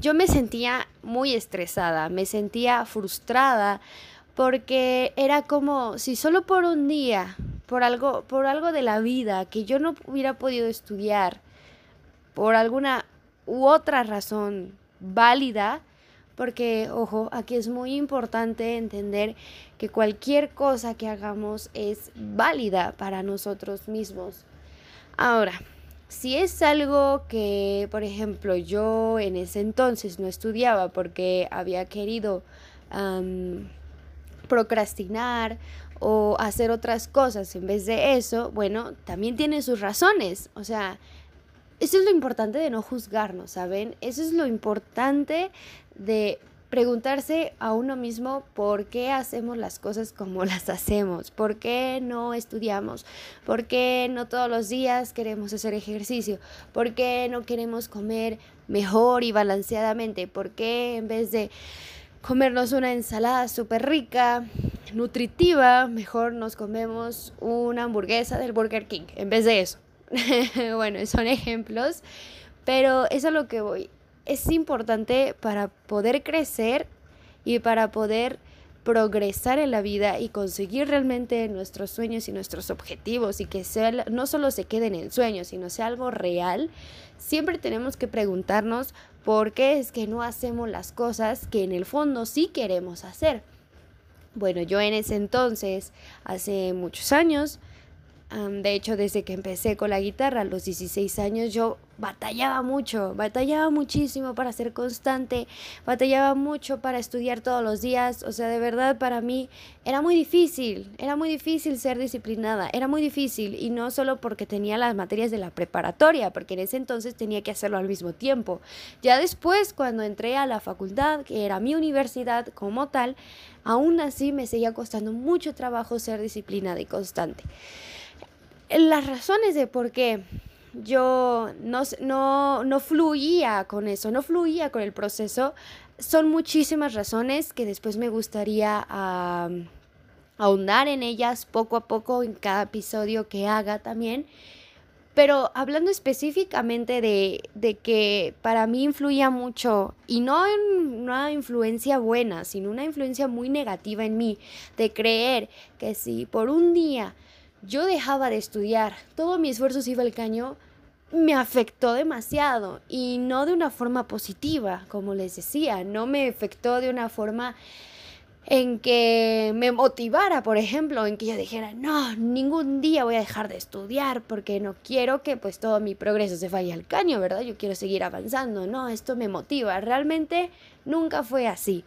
yo me sentía muy estresada, me sentía frustrada porque era como si solo por un día, por algo, por algo de la vida que yo no hubiera podido estudiar, por alguna u otra razón válida, porque, ojo, aquí es muy importante entender que cualquier cosa que hagamos es válida para nosotros mismos. Ahora, si es algo que, por ejemplo, yo en ese entonces no estudiaba porque había querido procrastinar o hacer otras cosas en vez de eso, bueno, también tiene sus razones. O sea, eso es lo importante de no juzgarnos, ¿saben? Eso es lo importante de preguntarse a uno mismo por qué hacemos las cosas como *laughs* las hacemos, por qué no estudiamos, por qué no todos los días queremos hacer ejercicio, por qué no queremos comer mejor y balanceadamente, por qué en vez de comernos una ensalada súper rica, nutritiva, mejor nos comemos una hamburguesa del Burger King en vez de eso. *laughs* bueno, son ejemplos, pero eso es lo que voy. Es importante para poder crecer y para poder progresar en la vida y conseguir realmente nuestros sueños y nuestros objetivos y que no solo se queden en sueños, sino sea algo real, siempre tenemos que preguntarnos por qué es que no hacemos las cosas que en el fondo sí queremos hacer. Bueno, yo en ese entonces, hace muchos años, de hecho, desde que empecé con la guitarra a los 16 años, yo batallaba mucho, batallaba muchísimo para ser constante, batallaba mucho para estudiar todos los días, o sea, de verdad para mí era muy difícil, era muy difícil ser disciplinada, era muy difícil. Y no solo porque tenía las materias de la preparatoria, porque en ese entonces tenía que hacerlo al mismo tiempo. Ya después, cuando entré a la facultad, que era mi universidad como tal, aún así me seguía costando mucho trabajo ser disciplinada y constante las razones de por qué yo no, no, no fluía con eso, no fluía con el proceso, son muchísimas razones que después me gustaría ahondar en ellas poco a poco en cada episodio que haga también. Pero hablando específicamente de, de, que para mí influía mucho, y no en una influencia buena, sino una influencia muy negativa en mí, de creer que si por un día yo dejaba de estudiar, todo mi esfuerzo se iba al caño, me afectó demasiado y no de una forma positiva, como les decía, no me afectó de una forma en que me motivara, por ejemplo, en que yo dijera, no, ningún día voy a dejar de estudiar porque no quiero que pues todo mi progreso se vaya al caño, ¿verdad? Yo quiero seguir avanzando, no, esto me motiva, realmente nunca fue así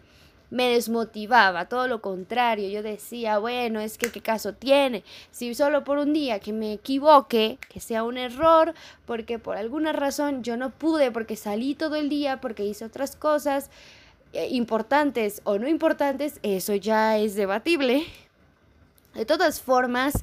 me desmotivaba, todo lo contrario, yo decía, bueno, es que qué caso tiene, si solo por un día que me equivoque, que sea un error, porque por alguna razón yo no pude, porque salí todo el día, porque hice otras cosas eh, importantes o no importantes, eso ya es debatible. De todas formas,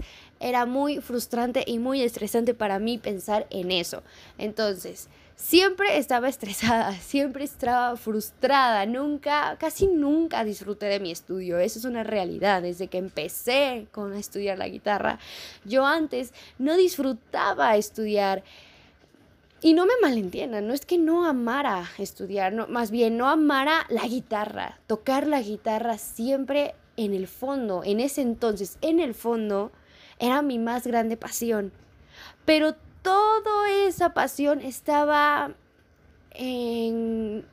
era muy frustrante y muy estresante para mí pensar en eso. Entonces, siempre estaba estresada, *laughs* siempre estaba frustrada, nunca, casi nunca disfruté de mi estudio, eso es una realidad, desde que empecé con estudiar la guitarra, yo antes no disfrutaba estudiar. Y no me malentiendan, no es que no amara estudiar, no, más bien no amara la guitarra, tocar la guitarra siempre en el fondo, en ese entonces, en el fondo, era mi más grande pasión. Pero toda esa pasión estaba en,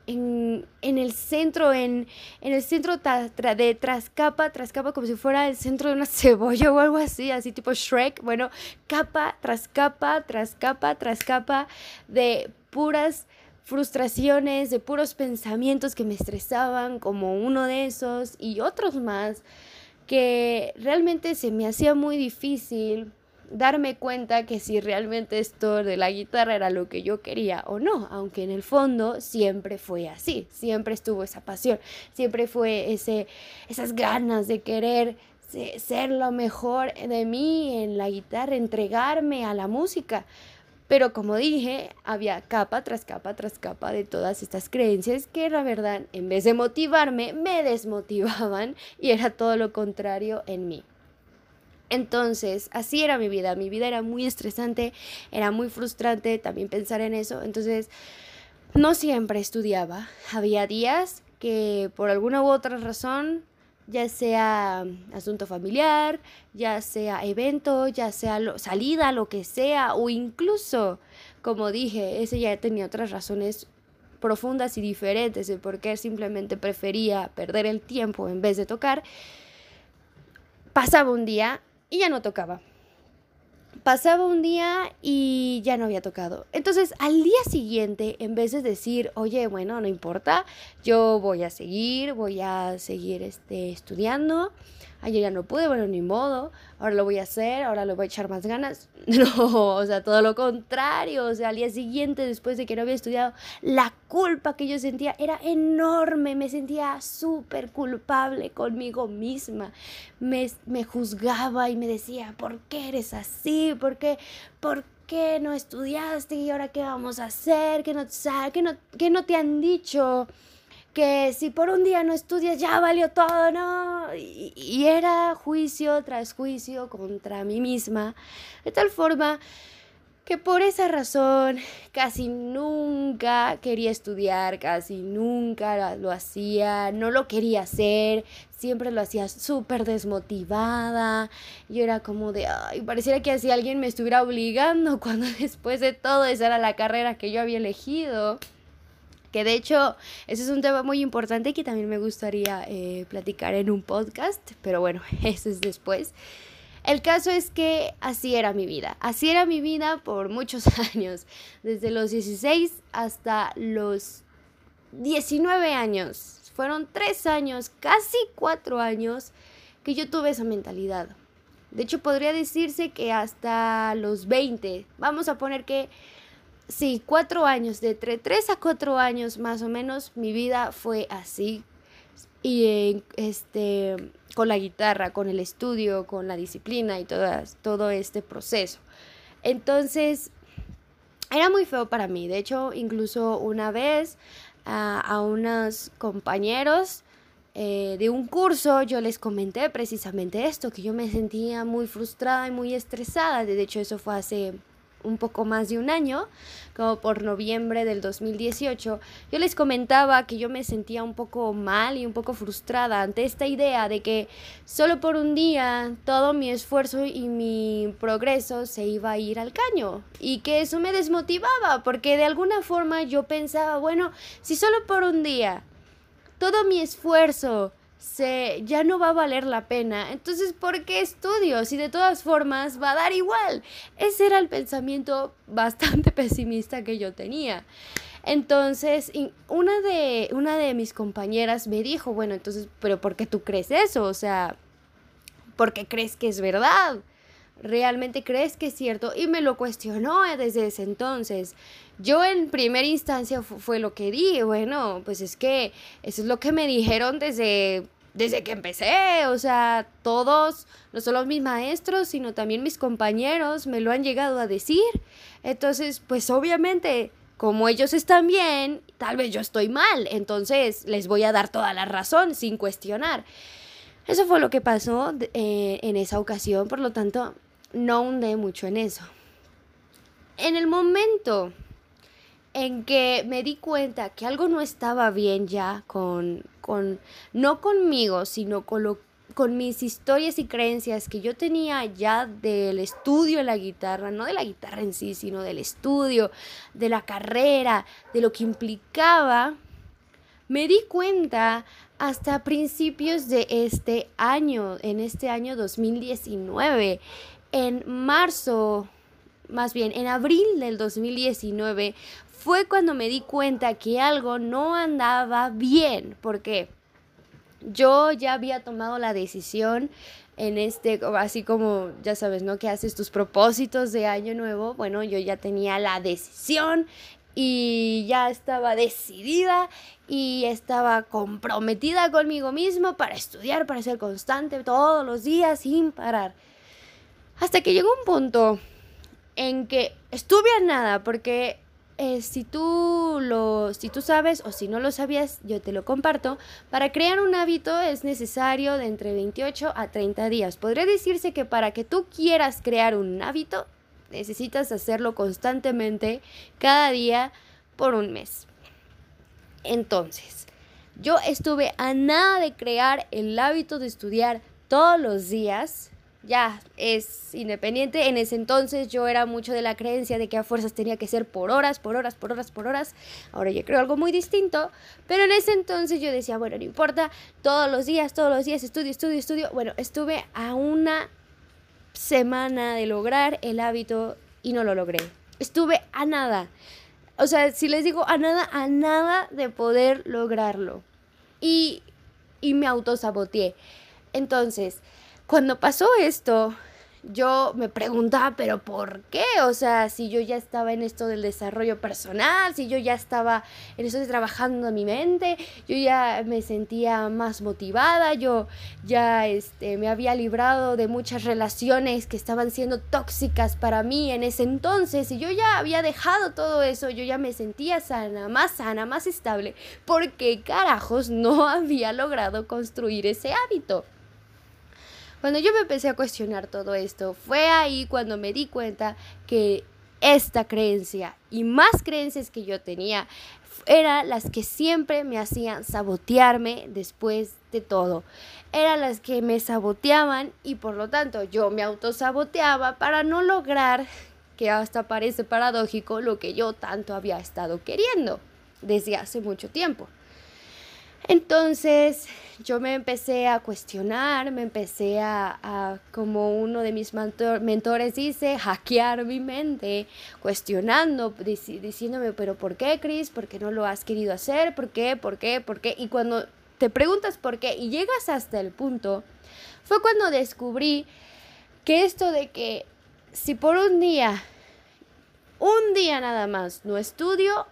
el centro, en, el centro de tras capa, tras capa, como si fuera el centro de una *laughs* cebolla o algo así, así tipo Shrek. Bueno, capa tras capa, tras capa, tras capa de puras frustraciones, de puros pensamientos que me estresaban, como uno de esos y otros más, que realmente se me hacía muy difícil darme cuenta que si realmente esto de la guitarra era lo que yo quería o no, aunque en el fondo siempre fue así, siempre estuvo esa pasión, siempre fue ese, esas ganas de querer ser lo mejor de mí en la guitarra, entregarme a la música. Pero como dije, había capa tras capa tras capa de todas estas creencias que la verdad, en vez de motivarme, me desmotivaban y era todo lo contrario en mí. Entonces, así era mi vida. Mi vida era muy estresante, era muy frustrante también pensar en eso. Entonces, no siempre estudiaba. Había días que por alguna u otra razón, ya sea asunto familiar, ya sea evento, ya sea salida, lo que sea, o incluso, como dije, ese ya tenía otras razones profundas y diferentes de por qué simplemente prefería perder el tiempo en vez de tocar, pasaba un día y ya no tocaba. Pasaba un día y ya no había tocado. Entonces, al día siguiente, en vez de decir, oye, bueno, no importa, yo voy a seguir, voy a seguir este, estudiando, ayer ya no pude, bueno, ni modo, ahora lo voy a hacer, ahora le voy a echar más ganas. *laughs* No, o sea, todo lo contrario, o sea, al día siguiente, después de que no había estudiado, la culpa que yo sentía era enorme, me sentía súper culpable conmigo misma, me, me juzgaba y me decía, ¿por qué eres así? ¿Por qué? ¿Por qué no estudiaste? ¿Y ahora qué vamos a hacer? ¿Qué no, qué no, qué no te han dicho? Que si por un día no estudias ya valió todo, ¿no? Y, era juicio tras juicio contra mí misma, de tal forma que por esa razón casi nunca quería estudiar, casi nunca lo hacía, no lo quería hacer, siempre lo hacía súper desmotivada. Yo era como de, ay, pareciera que así alguien me estuviera obligando *laughs* cuando después de todo esa era la carrera que yo había elegido que de hecho ese es un tema muy importante que también me gustaría eh, platicar en un podcast, pero bueno, *laughs* eso es después. El caso es que así era mi vida, así era mi vida por muchos *laughs* años, desde los 16 hasta los 19 años. Fueron tres años, casi cuatro años, que yo tuve esa mentalidad. De hecho, podría decirse que hasta los 20, vamos a poner que sí, cuatro años, de tres a cuatro años más o menos, mi vida fue así. Y este, con la guitarra, con el estudio, con la disciplina y todo este proceso. Entonces, era muy feo para mí. De hecho, incluso una vez a unos compañeros eh, de un curso yo les comenté precisamente esto, que yo me sentía muy frustrada y muy estresada. De hecho, eso fue hace un poco más de un año, como por noviembre del 2018, yo les comentaba que yo me sentía un poco mal y un poco frustrada ante esta idea de que solo por un día todo mi esfuerzo y mi progreso se iba a ir al caño y que eso me desmotivaba porque de alguna forma yo pensaba, bueno, si solo por un día todo mi esfuerzo se, ya no va a valer la pena. Entonces, ¿por qué estudio? Si de todas formas va a dar igual. Ese era el pensamiento bastante *laughs* pesimista que yo tenía. Entonces, una de, una de mis compañeras me dijo, bueno, entonces, pero ¿por qué tú crees eso? O sea, ¿por qué crees que es verdad? ¿Realmente crees que es cierto? Y me lo cuestionó desde ese entonces. Yo en primera instancia fue lo que di, bueno, pues es que eso es lo que me dijeron desde, desde que empecé, o sea, todos, no solo mis maestros, sino también mis compañeros me lo han llegado a decir. Entonces, pues obviamente, como ellos están bien, tal vez yo estoy mal, entonces les voy a dar toda la razón sin cuestionar. Eso fue lo que pasó eh, en esa ocasión, por lo tanto, no hundé mucho en eso. En el momento en que me di cuenta que algo no estaba bien ya con, con no conmigo, sino con, con mis historias y creencias que yo tenía ya del estudio de la guitarra, no de la guitarra en sí, sino del estudio, de la carrera, de lo que implicaba, me di cuenta hasta principios de este año, en este año 2019, en marzo, más bien en abril del 2019, fue cuando me di cuenta que algo no andaba bien, porque yo ya había tomado la decisión en este, así como ya sabes, ¿no? Que haces tus propósitos de año nuevo. Bueno, yo ya tenía la decisión y ya estaba decidida y estaba comprometida conmigo mismo para estudiar, para ser constante todos los días sin parar. Hasta que llegó un punto en que estuve a nada, porque eh, si, tú lo, si tú sabes o si no lo sabías, yo te lo comparto, para crear un hábito es necesario de entre 28 a 30 días. Podría decirse que para que tú quieras crear un hábito, necesitas hacerlo constantemente cada día por un mes. Entonces, yo estuve a nada de crear el hábito de estudiar todos los días. Ya es independiente. En ese entonces yo era mucho de la creencia de que a fuerzas tenía que ser por horas, por horas, por horas, por horas. Ahora yo creo algo muy distinto. Pero en ese entonces yo decía, bueno, no importa, todos los días, todos los días, estudio, estudio, estudio. Bueno, estuve a una semana de lograr el hábito y no lo logré. Estuve a nada. O sea, si les digo a nada, a nada de poder lograrlo. Y, y me autosaboteé. Entonces, cuando pasó esto, yo me preguntaba, pero ¿por qué? O sea, si yo ya estaba en esto del desarrollo personal, si yo ya estaba en esto de trabajando en mi mente, yo ya me sentía más motivada, yo ya este, me había librado de muchas relaciones que estaban siendo tóxicas para mí en ese entonces, y yo ya había dejado todo eso, yo ya me sentía sana, más sana, más estable, porque carajos no *laughs* había logrado construir ese hábito. Cuando yo me empecé a cuestionar todo esto, fue ahí cuando me di cuenta que esta creencia y más creencias que yo tenía eran las que siempre me hacían sabotearme después de todo. Eran las que me saboteaban y por lo tanto yo me autosaboteaba para no lograr, que hasta parece paradójico, lo que yo tanto había estado queriendo desde hace mucho tiempo. Entonces yo me empecé a cuestionar, me empecé a, como uno de mis mentores dice, hackear mi mente, cuestionando, diciéndome, pero ¿por qué, Chris? ¿Por qué no lo has querido hacer? ¿Por qué? ¿Por qué? ¿Por qué? Y cuando te preguntas por qué y llegas hasta el punto, fue cuando descubrí que esto de que si por un día, un día nada más, no estudio,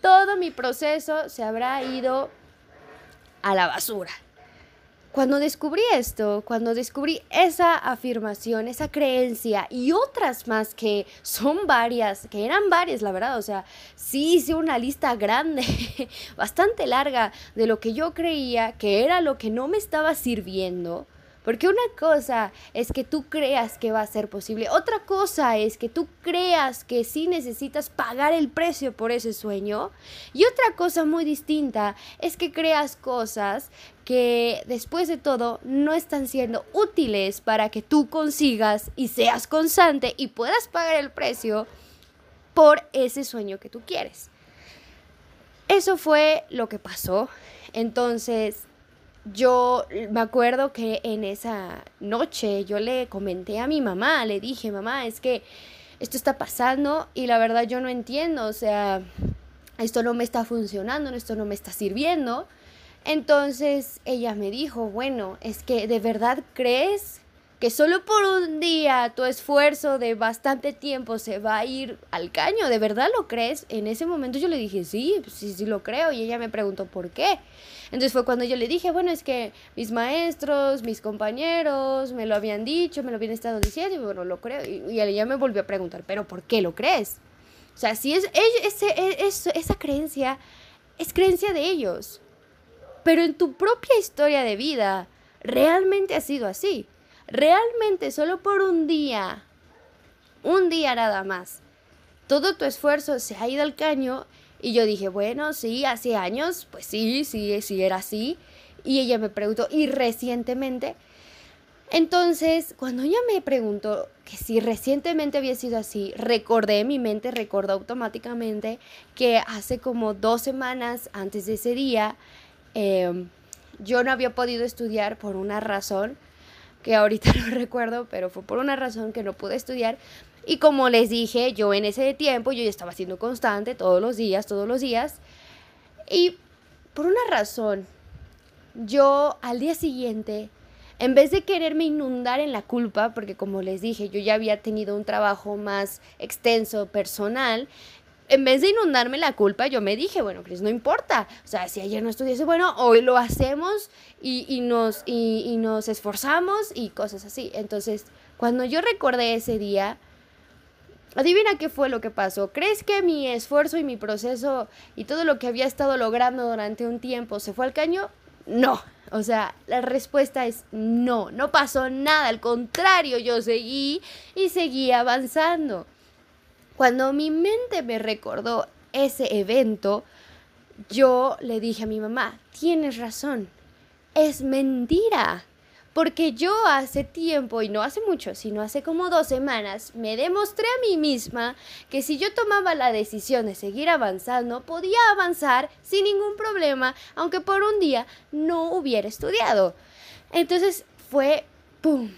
todo mi proceso se habrá ido a la basura. Cuando descubrí esto, cuando descubrí esa afirmación, esa creencia y otras más que son varias, que eran varias, la verdad, o sea, sí hice una lista grande, *laughs* bastante larga de lo que yo creía que era lo que no me estaba sirviendo, porque una cosa es que tú creas que va a ser posible, otra cosa es que tú creas que sí necesitas pagar el precio por ese sueño y otra cosa muy distinta es que creas cosas que después de todo no están siendo útiles para que tú consigas y seas constante y puedas pagar el precio por ese sueño que tú quieres. Eso fue lo que pasó. Entonces, yo me acuerdo que en esa noche yo le comenté a mi mamá, le dije, mamá, es que esto está pasando y la verdad yo no entiendo, o sea, esto no me está funcionando, esto no me está sirviendo. Entonces ella me dijo, bueno, es que de verdad crees que solo por un día tu esfuerzo de bastante tiempo se va a ir al caño, ¿de verdad lo crees? En ese momento yo le dije, sí, sí, sí lo creo y ella me preguntó por qué. Entonces fue cuando yo le dije, bueno, es que mis maestros, mis compañeros me lo habían dicho, me lo habían estado diciendo y bueno, lo creo. Y, ella me volvió a preguntar, pero ¿por qué lo crees? O sea, si es, es, es, esa creencia, es creencia de ellos. Pero en tu propia historia de vida, realmente ha sido así realmente solo por un día, un día nada más, todo tu esfuerzo se ha ido al caño y yo dije, bueno, sí, hace años, pues sí, sí, sí era así. Y ella me preguntó, ¿y recientemente? Entonces, cuando ella me preguntó que si recientemente había sido así, recordé, mi mente recordó automáticamente que hace como dos semanas antes de ese día, em, yo no había podido estudiar por una razón que ahorita *laughs* no recuerdo, pero fue por una razón que no pude estudiar. Y como les dije, yo en ese tiempo yo ya estaba siendo constante todos los días, todos los días. Y por una razón, yo al día siguiente, en vez de quererme inundar en la culpa, porque como les dije, yo ya había tenido un trabajo más extenso, personal, en vez de inundarme la culpa, yo me dije, bueno, Cris, no importa. O sea, si ayer no estudiase, bueno, hoy lo hacemos y, nos, y nos esforzamos y cosas así. Entonces, cuando yo recordé ese día, Adivina qué fue lo que pasó. ¿Crees que mi esfuerzo y mi proceso y todo lo que había estado logrando durante un tiempo se fue al caño? No. O sea, la respuesta es no. No pasó nada. Al contrario, yo seguí y seguí avanzando. Cuando mi mente me recordó ese evento, yo le dije a mi mamá, tienes razón. Es mentira. Porque yo hace tiempo, y no hace mucho, sino hace como dos semanas, me demostré a mí misma que si yo tomaba la decisión de seguir avanzando, podía avanzar sin ningún problema, aunque por un día no hubiera estudiado. Entonces fue, ¡pum!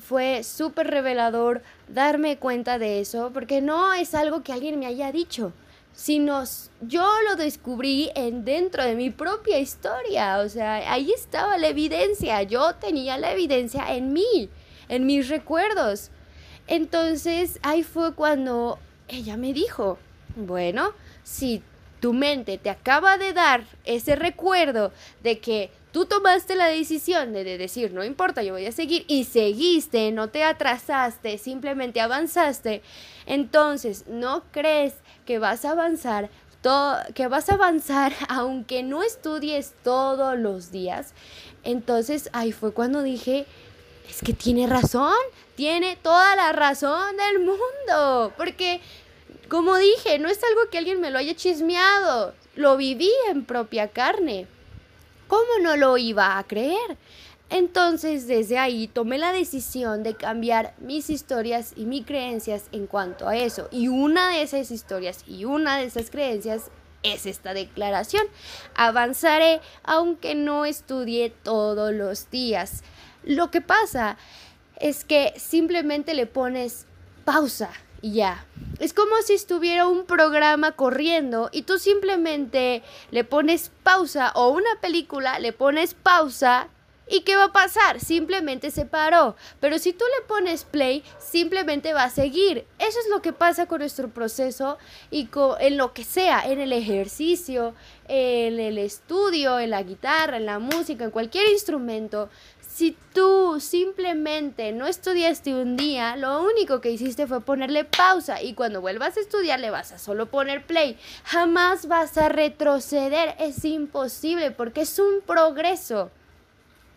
Fue súper revelador darme cuenta de eso, porque no es algo que alguien me haya dicho sino yo lo descubrí en dentro de mi propia historia, o sea, ahí estaba la evidencia, yo tenía la evidencia en mí, en mis recuerdos. Entonces ahí fue cuando ella me dijo, bueno, si tu mente te acaba de dar ese recuerdo de que tú tomaste la decisión de, decir, no importa, yo voy a seguir, y seguiste, no te atrasaste, simplemente avanzaste, entonces no crees que vas a avanzar, que vas a avanzar *laughs* aunque no estudies todos los días. Entonces ahí fue cuando dije, es que tiene razón, tiene toda la razón del mundo, porque como dije, no es algo que alguien me lo haya chismeado, lo viví en propia carne. ¿Cómo no lo iba a creer? Entonces desde ahí tomé la decisión de cambiar mis historias y mis creencias en cuanto a eso. Y una de esas historias y una de esas creencias es esta declaración. Avanzaré aunque no estudie todos los días. Lo que pasa es que simplemente le pones pausa ya. Es como si estuviera un programa corriendo y tú simplemente le pones pausa o una película, le pones pausa ¿Y qué va a pasar? Simplemente se paró. Pero si tú le pones play, simplemente va a seguir. Eso es lo que pasa con nuestro proceso y en lo que sea, en el ejercicio, en el estudio, en la guitarra, en la música, en cualquier instrumento. Si tú simplemente no estudiaste un día, lo único que hiciste fue ponerle pausa y cuando vuelvas a estudiar le vas a solo poner play. Jamás vas a retroceder, es imposible porque es un progreso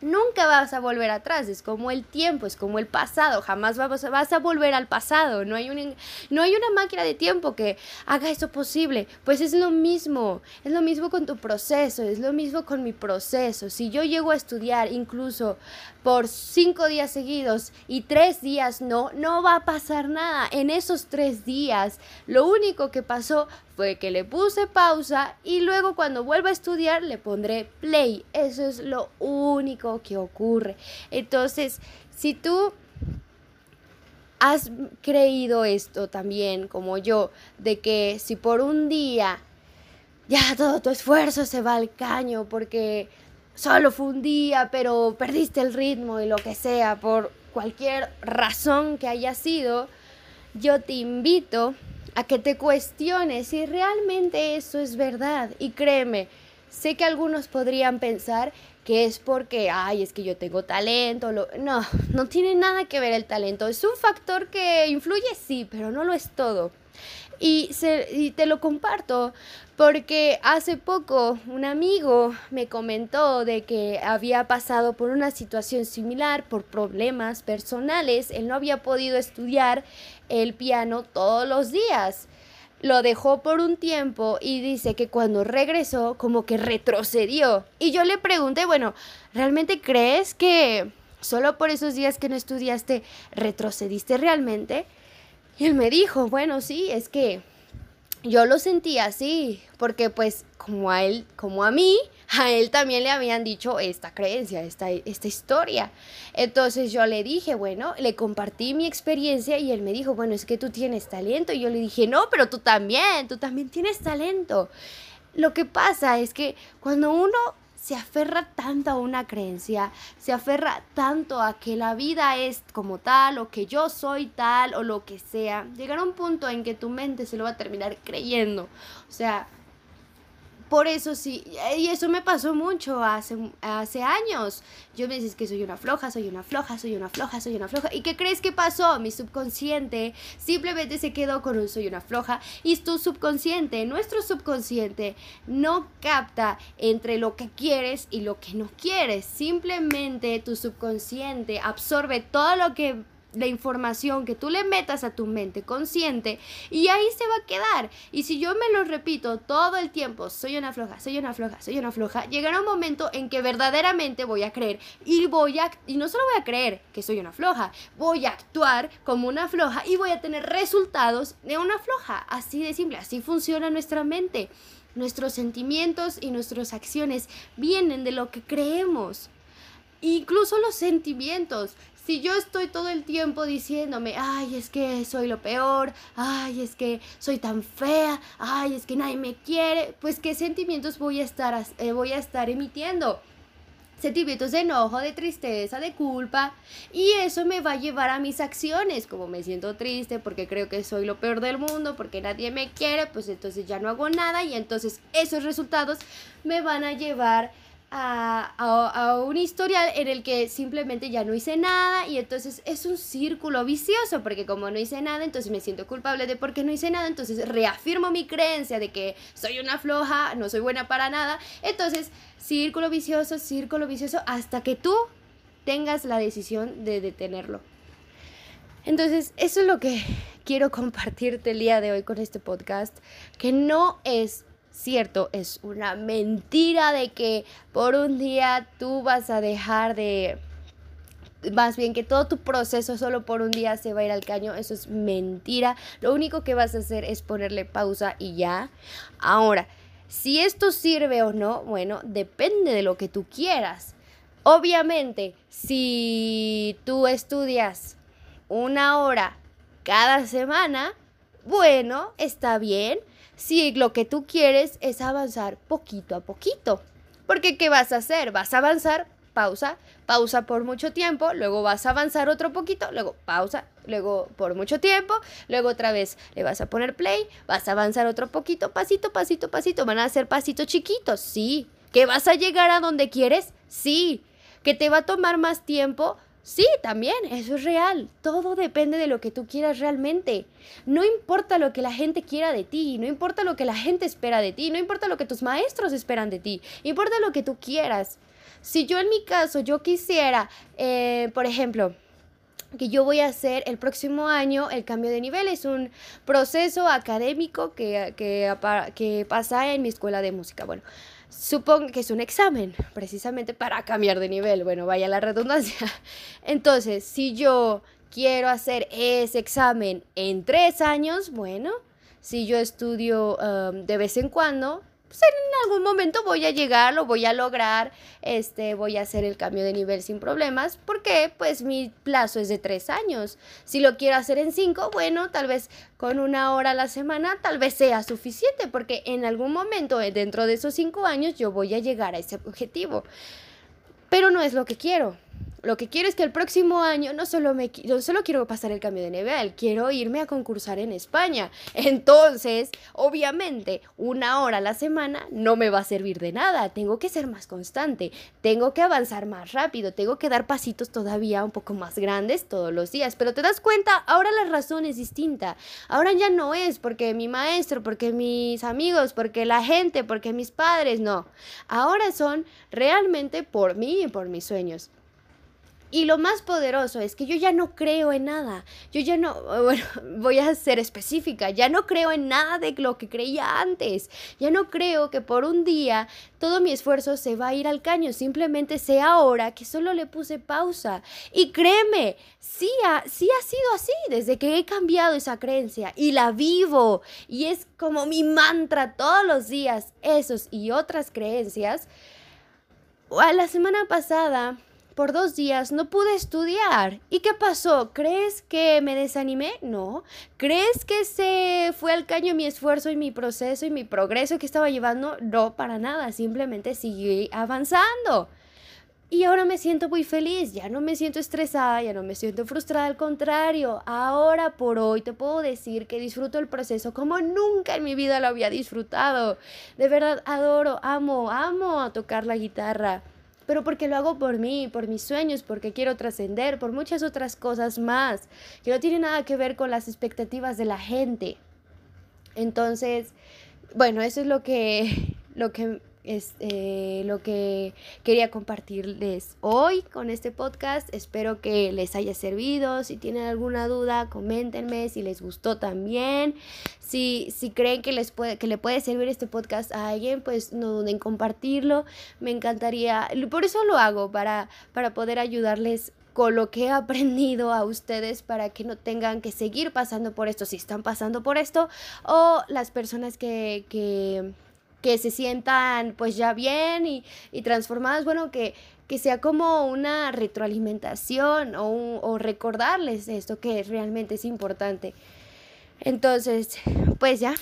nunca vas a volver atrás, es como el tiempo, es como el pasado, jamás vas, a volver al pasado, no hay, un, no hay una máquina de tiempo que haga eso posible, pues es lo mismo, es lo mismo con tu proceso, es lo mismo con mi proceso, si yo llego a estudiar incluso por cinco días seguidos y tres días no, no va a pasar nada, en esos tres días lo único que pasó fue que le puse pausa y luego cuando vuelva a estudiar le pondré play. Eso es lo único que ocurre. Entonces, si tú has creído esto también como yo, de que si por un día ya todo tu esfuerzo se va al caño porque solo fue un día, pero perdiste el ritmo y lo que sea, por cualquier razón que haya sido, yo te invito a que te cuestiones si realmente eso es verdad. Y créeme, sé que algunos podrían pensar que es porque, ay, es que yo tengo talento. No, no tiene nada que ver el talento. Es un factor que influye, sí, pero no lo es todo. Y, y te lo comparto porque hace poco un amigo me comentó de que había pasado por una situación similar, por problemas personales, él no había podido estudiar el piano todos los días. Lo dejó por un tiempo y dice que cuando regresó como que retrocedió. Y yo le pregunté, bueno, ¿realmente crees que solo por esos días que no estudiaste retrocediste realmente? Y él me dijo, bueno, sí, es que yo lo sentí así, porque pues como a él, como a mí, a él también le habían dicho esta creencia, esta, esta historia. Entonces yo le dije, bueno, le compartí mi experiencia y él me dijo, bueno, es que tú tienes talento. Y yo le dije, no, pero tú también, tú también tienes talento. Lo que pasa es que cuando uno se aferra tanto a una creencia, se aferra tanto a que la vida es como tal o que yo soy tal o lo que sea, llegará un punto en que tu mente se lo va a terminar creyendo. O sea, por eso sí, y eso me pasó mucho hace, hace años. Yo me dices que soy una floja, soy una floja, soy una floja, soy una floja. ¿Y qué crees que pasó? Mi subconsciente simplemente se quedó con un soy una floja. Y tu subconsciente, nuestro subconsciente, no capta entre lo que quieres y lo que no quieres. Simplemente tu subconsciente absorbe todo lo que la información que tú le metas a tu mente consciente y ahí se va a quedar. Y si yo me lo repito todo el tiempo, soy una floja, soy una floja, soy una floja, llegará un momento en que verdaderamente voy a creer y voy a y no solo voy a creer que soy una floja, voy a actuar como una floja y voy a tener resultados de una floja, así de simple, así funciona nuestra mente. Nuestros sentimientos y nuestras acciones vienen de lo que creemos. Incluso los sentimientos. Si yo estoy todo el tiempo diciéndome, ay, es que soy lo peor, ay, es que soy tan fea, ay, es que nadie me quiere, pues qué sentimientos voy a estar, eh, voy a estar emitiendo sentimientos de enojo, de tristeza, de culpa y eso me va a llevar a mis acciones, como me siento triste porque creo que soy lo peor del mundo, porque nadie me quiere, pues entonces ya no hago nada y entonces esos resultados me van a llevar un historial en el que simplemente ya no hice nada y entonces es un círculo vicioso porque como no hice nada entonces me siento culpable de por qué no hice nada entonces reafirmo mi creencia de que soy una floja, no soy buena para nada entonces círculo vicioso, círculo vicioso hasta que tú tengas la decisión de detenerlo. Entonces eso es lo que quiero compartirte el día de hoy con este podcast que no es cierto, es una mentira de que por un día tú vas a dejar de... Más bien que todo tu proceso solo por un día se va a ir al caño, eso es mentira. Lo único que vas a hacer es ponerle pausa y ya. Ahora, si esto sirve o no, bueno, depende de lo que tú quieras. Obviamente, si tú estudias una hora cada semana, bueno, está bien si lo que tú quieres es avanzar poquito a poquito. Porque ¿qué vas a hacer? Vas a avanzar, pausa, pausa por mucho tiempo, luego vas a avanzar otro poquito, luego pausa, luego por mucho tiempo, luego otra vez le vas a poner play, vas a avanzar otro poquito, pasito, pasito, pasito, van a ser pasitos chiquitos, sí. ¿Que vas a llegar a donde quieres? Sí. ¿Que te va a tomar más tiempo? Sí, también, eso es real. Todo depende de lo que tú quieras realmente. No importa lo que la gente quiera de ti, no importa lo que la gente espera de ti, no importa lo que tus maestros esperan de ti, importa lo que tú quieras. Si yo en mi caso, yo quisiera, eh, por ejemplo, que yo voy a hacer el próximo año el cambio de nivel. Es un proceso académico que, que, que pasa en mi escuela de música. Bueno, supongo que es un examen, precisamente para cambiar de nivel. Bueno, vaya la redundancia. *laughs* Entonces, si yo quiero hacer ese examen en tres años, bueno, si yo estudio um, de vez en cuando, pues, en algún momento voy a llegar, lo voy a lograr, este, voy a hacer el cambio de nivel sin problemas, porque pues mi plazo es de tres años. Si lo quiero hacer en cinco, bueno, tal vez con una hora a la semana, tal vez sea suficiente, porque en algún momento eh, dentro de esos cinco años yo voy a llegar a ese objetivo. Pero no es lo que quiero. Lo que quiero es que el próximo año no solo, no solo quiero pasar el cambio de nivel, quiero irme a concursar en España. Entonces, obviamente, una hora a la semana no me va a servir de nada. Tengo que ser más constante, tengo que avanzar más rápido, tengo que dar pasitos todavía un poco más grandes todos los días. Pero te das cuenta, ahora la razón es distinta. Ahora ya no es porque mi maestro, porque mis amigos, porque la gente, porque mis padres, no. Ahora son realmente por mí y por mis sueños. Y lo más poderoso es que yo ya no creo en nada. Yo ya no, *laughs* bueno, voy a ser específica, ya no creo en nada de lo que creía antes. Ya no creo que por un día todo mi esfuerzo se va a ir al caño. Simplemente sé ahora que solo le puse pausa. Y créeme, sí ha, sí ha sido así desde que he cambiado esa creencia y la vivo. Y es como mi mantra todos los días, esos y otras creencias. A la semana pasada por dos días no pude estudiar. ¿Y qué pasó? ¿Crees que me desanimé? No. ¿Crees que se fue al caño mi esfuerzo y mi proceso y mi progreso que estaba llevando? No, para nada. Simplemente seguí avanzando. Y ahora me siento muy feliz, ya no me siento estresada, ya no me siento frustrada, al contrario, ahora por hoy te puedo decir que disfruto el proceso como nunca en mi vida lo había disfrutado. De verdad, adoro, amo, amo tocar la guitarra pero porque lo hago por mí, por mis sueños, porque quiero trascender, por muchas otras cosas más, que no tiene nada que ver con las expectativas de la gente. Entonces, bueno, eso es lo que, lo que es eh, lo que quería compartirles hoy con este podcast. Espero que les haya servido. Si tienen alguna duda, coméntenme si les gustó también. Si, si creen que, les puede, que le puede servir este podcast a alguien, pues no duden en compartirlo. Me encantaría, por eso lo hago, para, para poder ayudarles con lo que he *laughs* aprendido a ustedes para que no tengan que seguir pasando por esto si están pasando por esto o las personas que, que que se sientan pues ya bien y, y transformadas, bueno, que, que sea como una retroalimentación o, o recordarles esto que realmente es importante. Entonces, pues ya,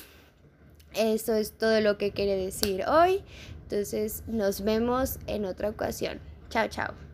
eso es todo lo que quería decir hoy. Entonces, nos vemos en otra ocasión. Chao, chao.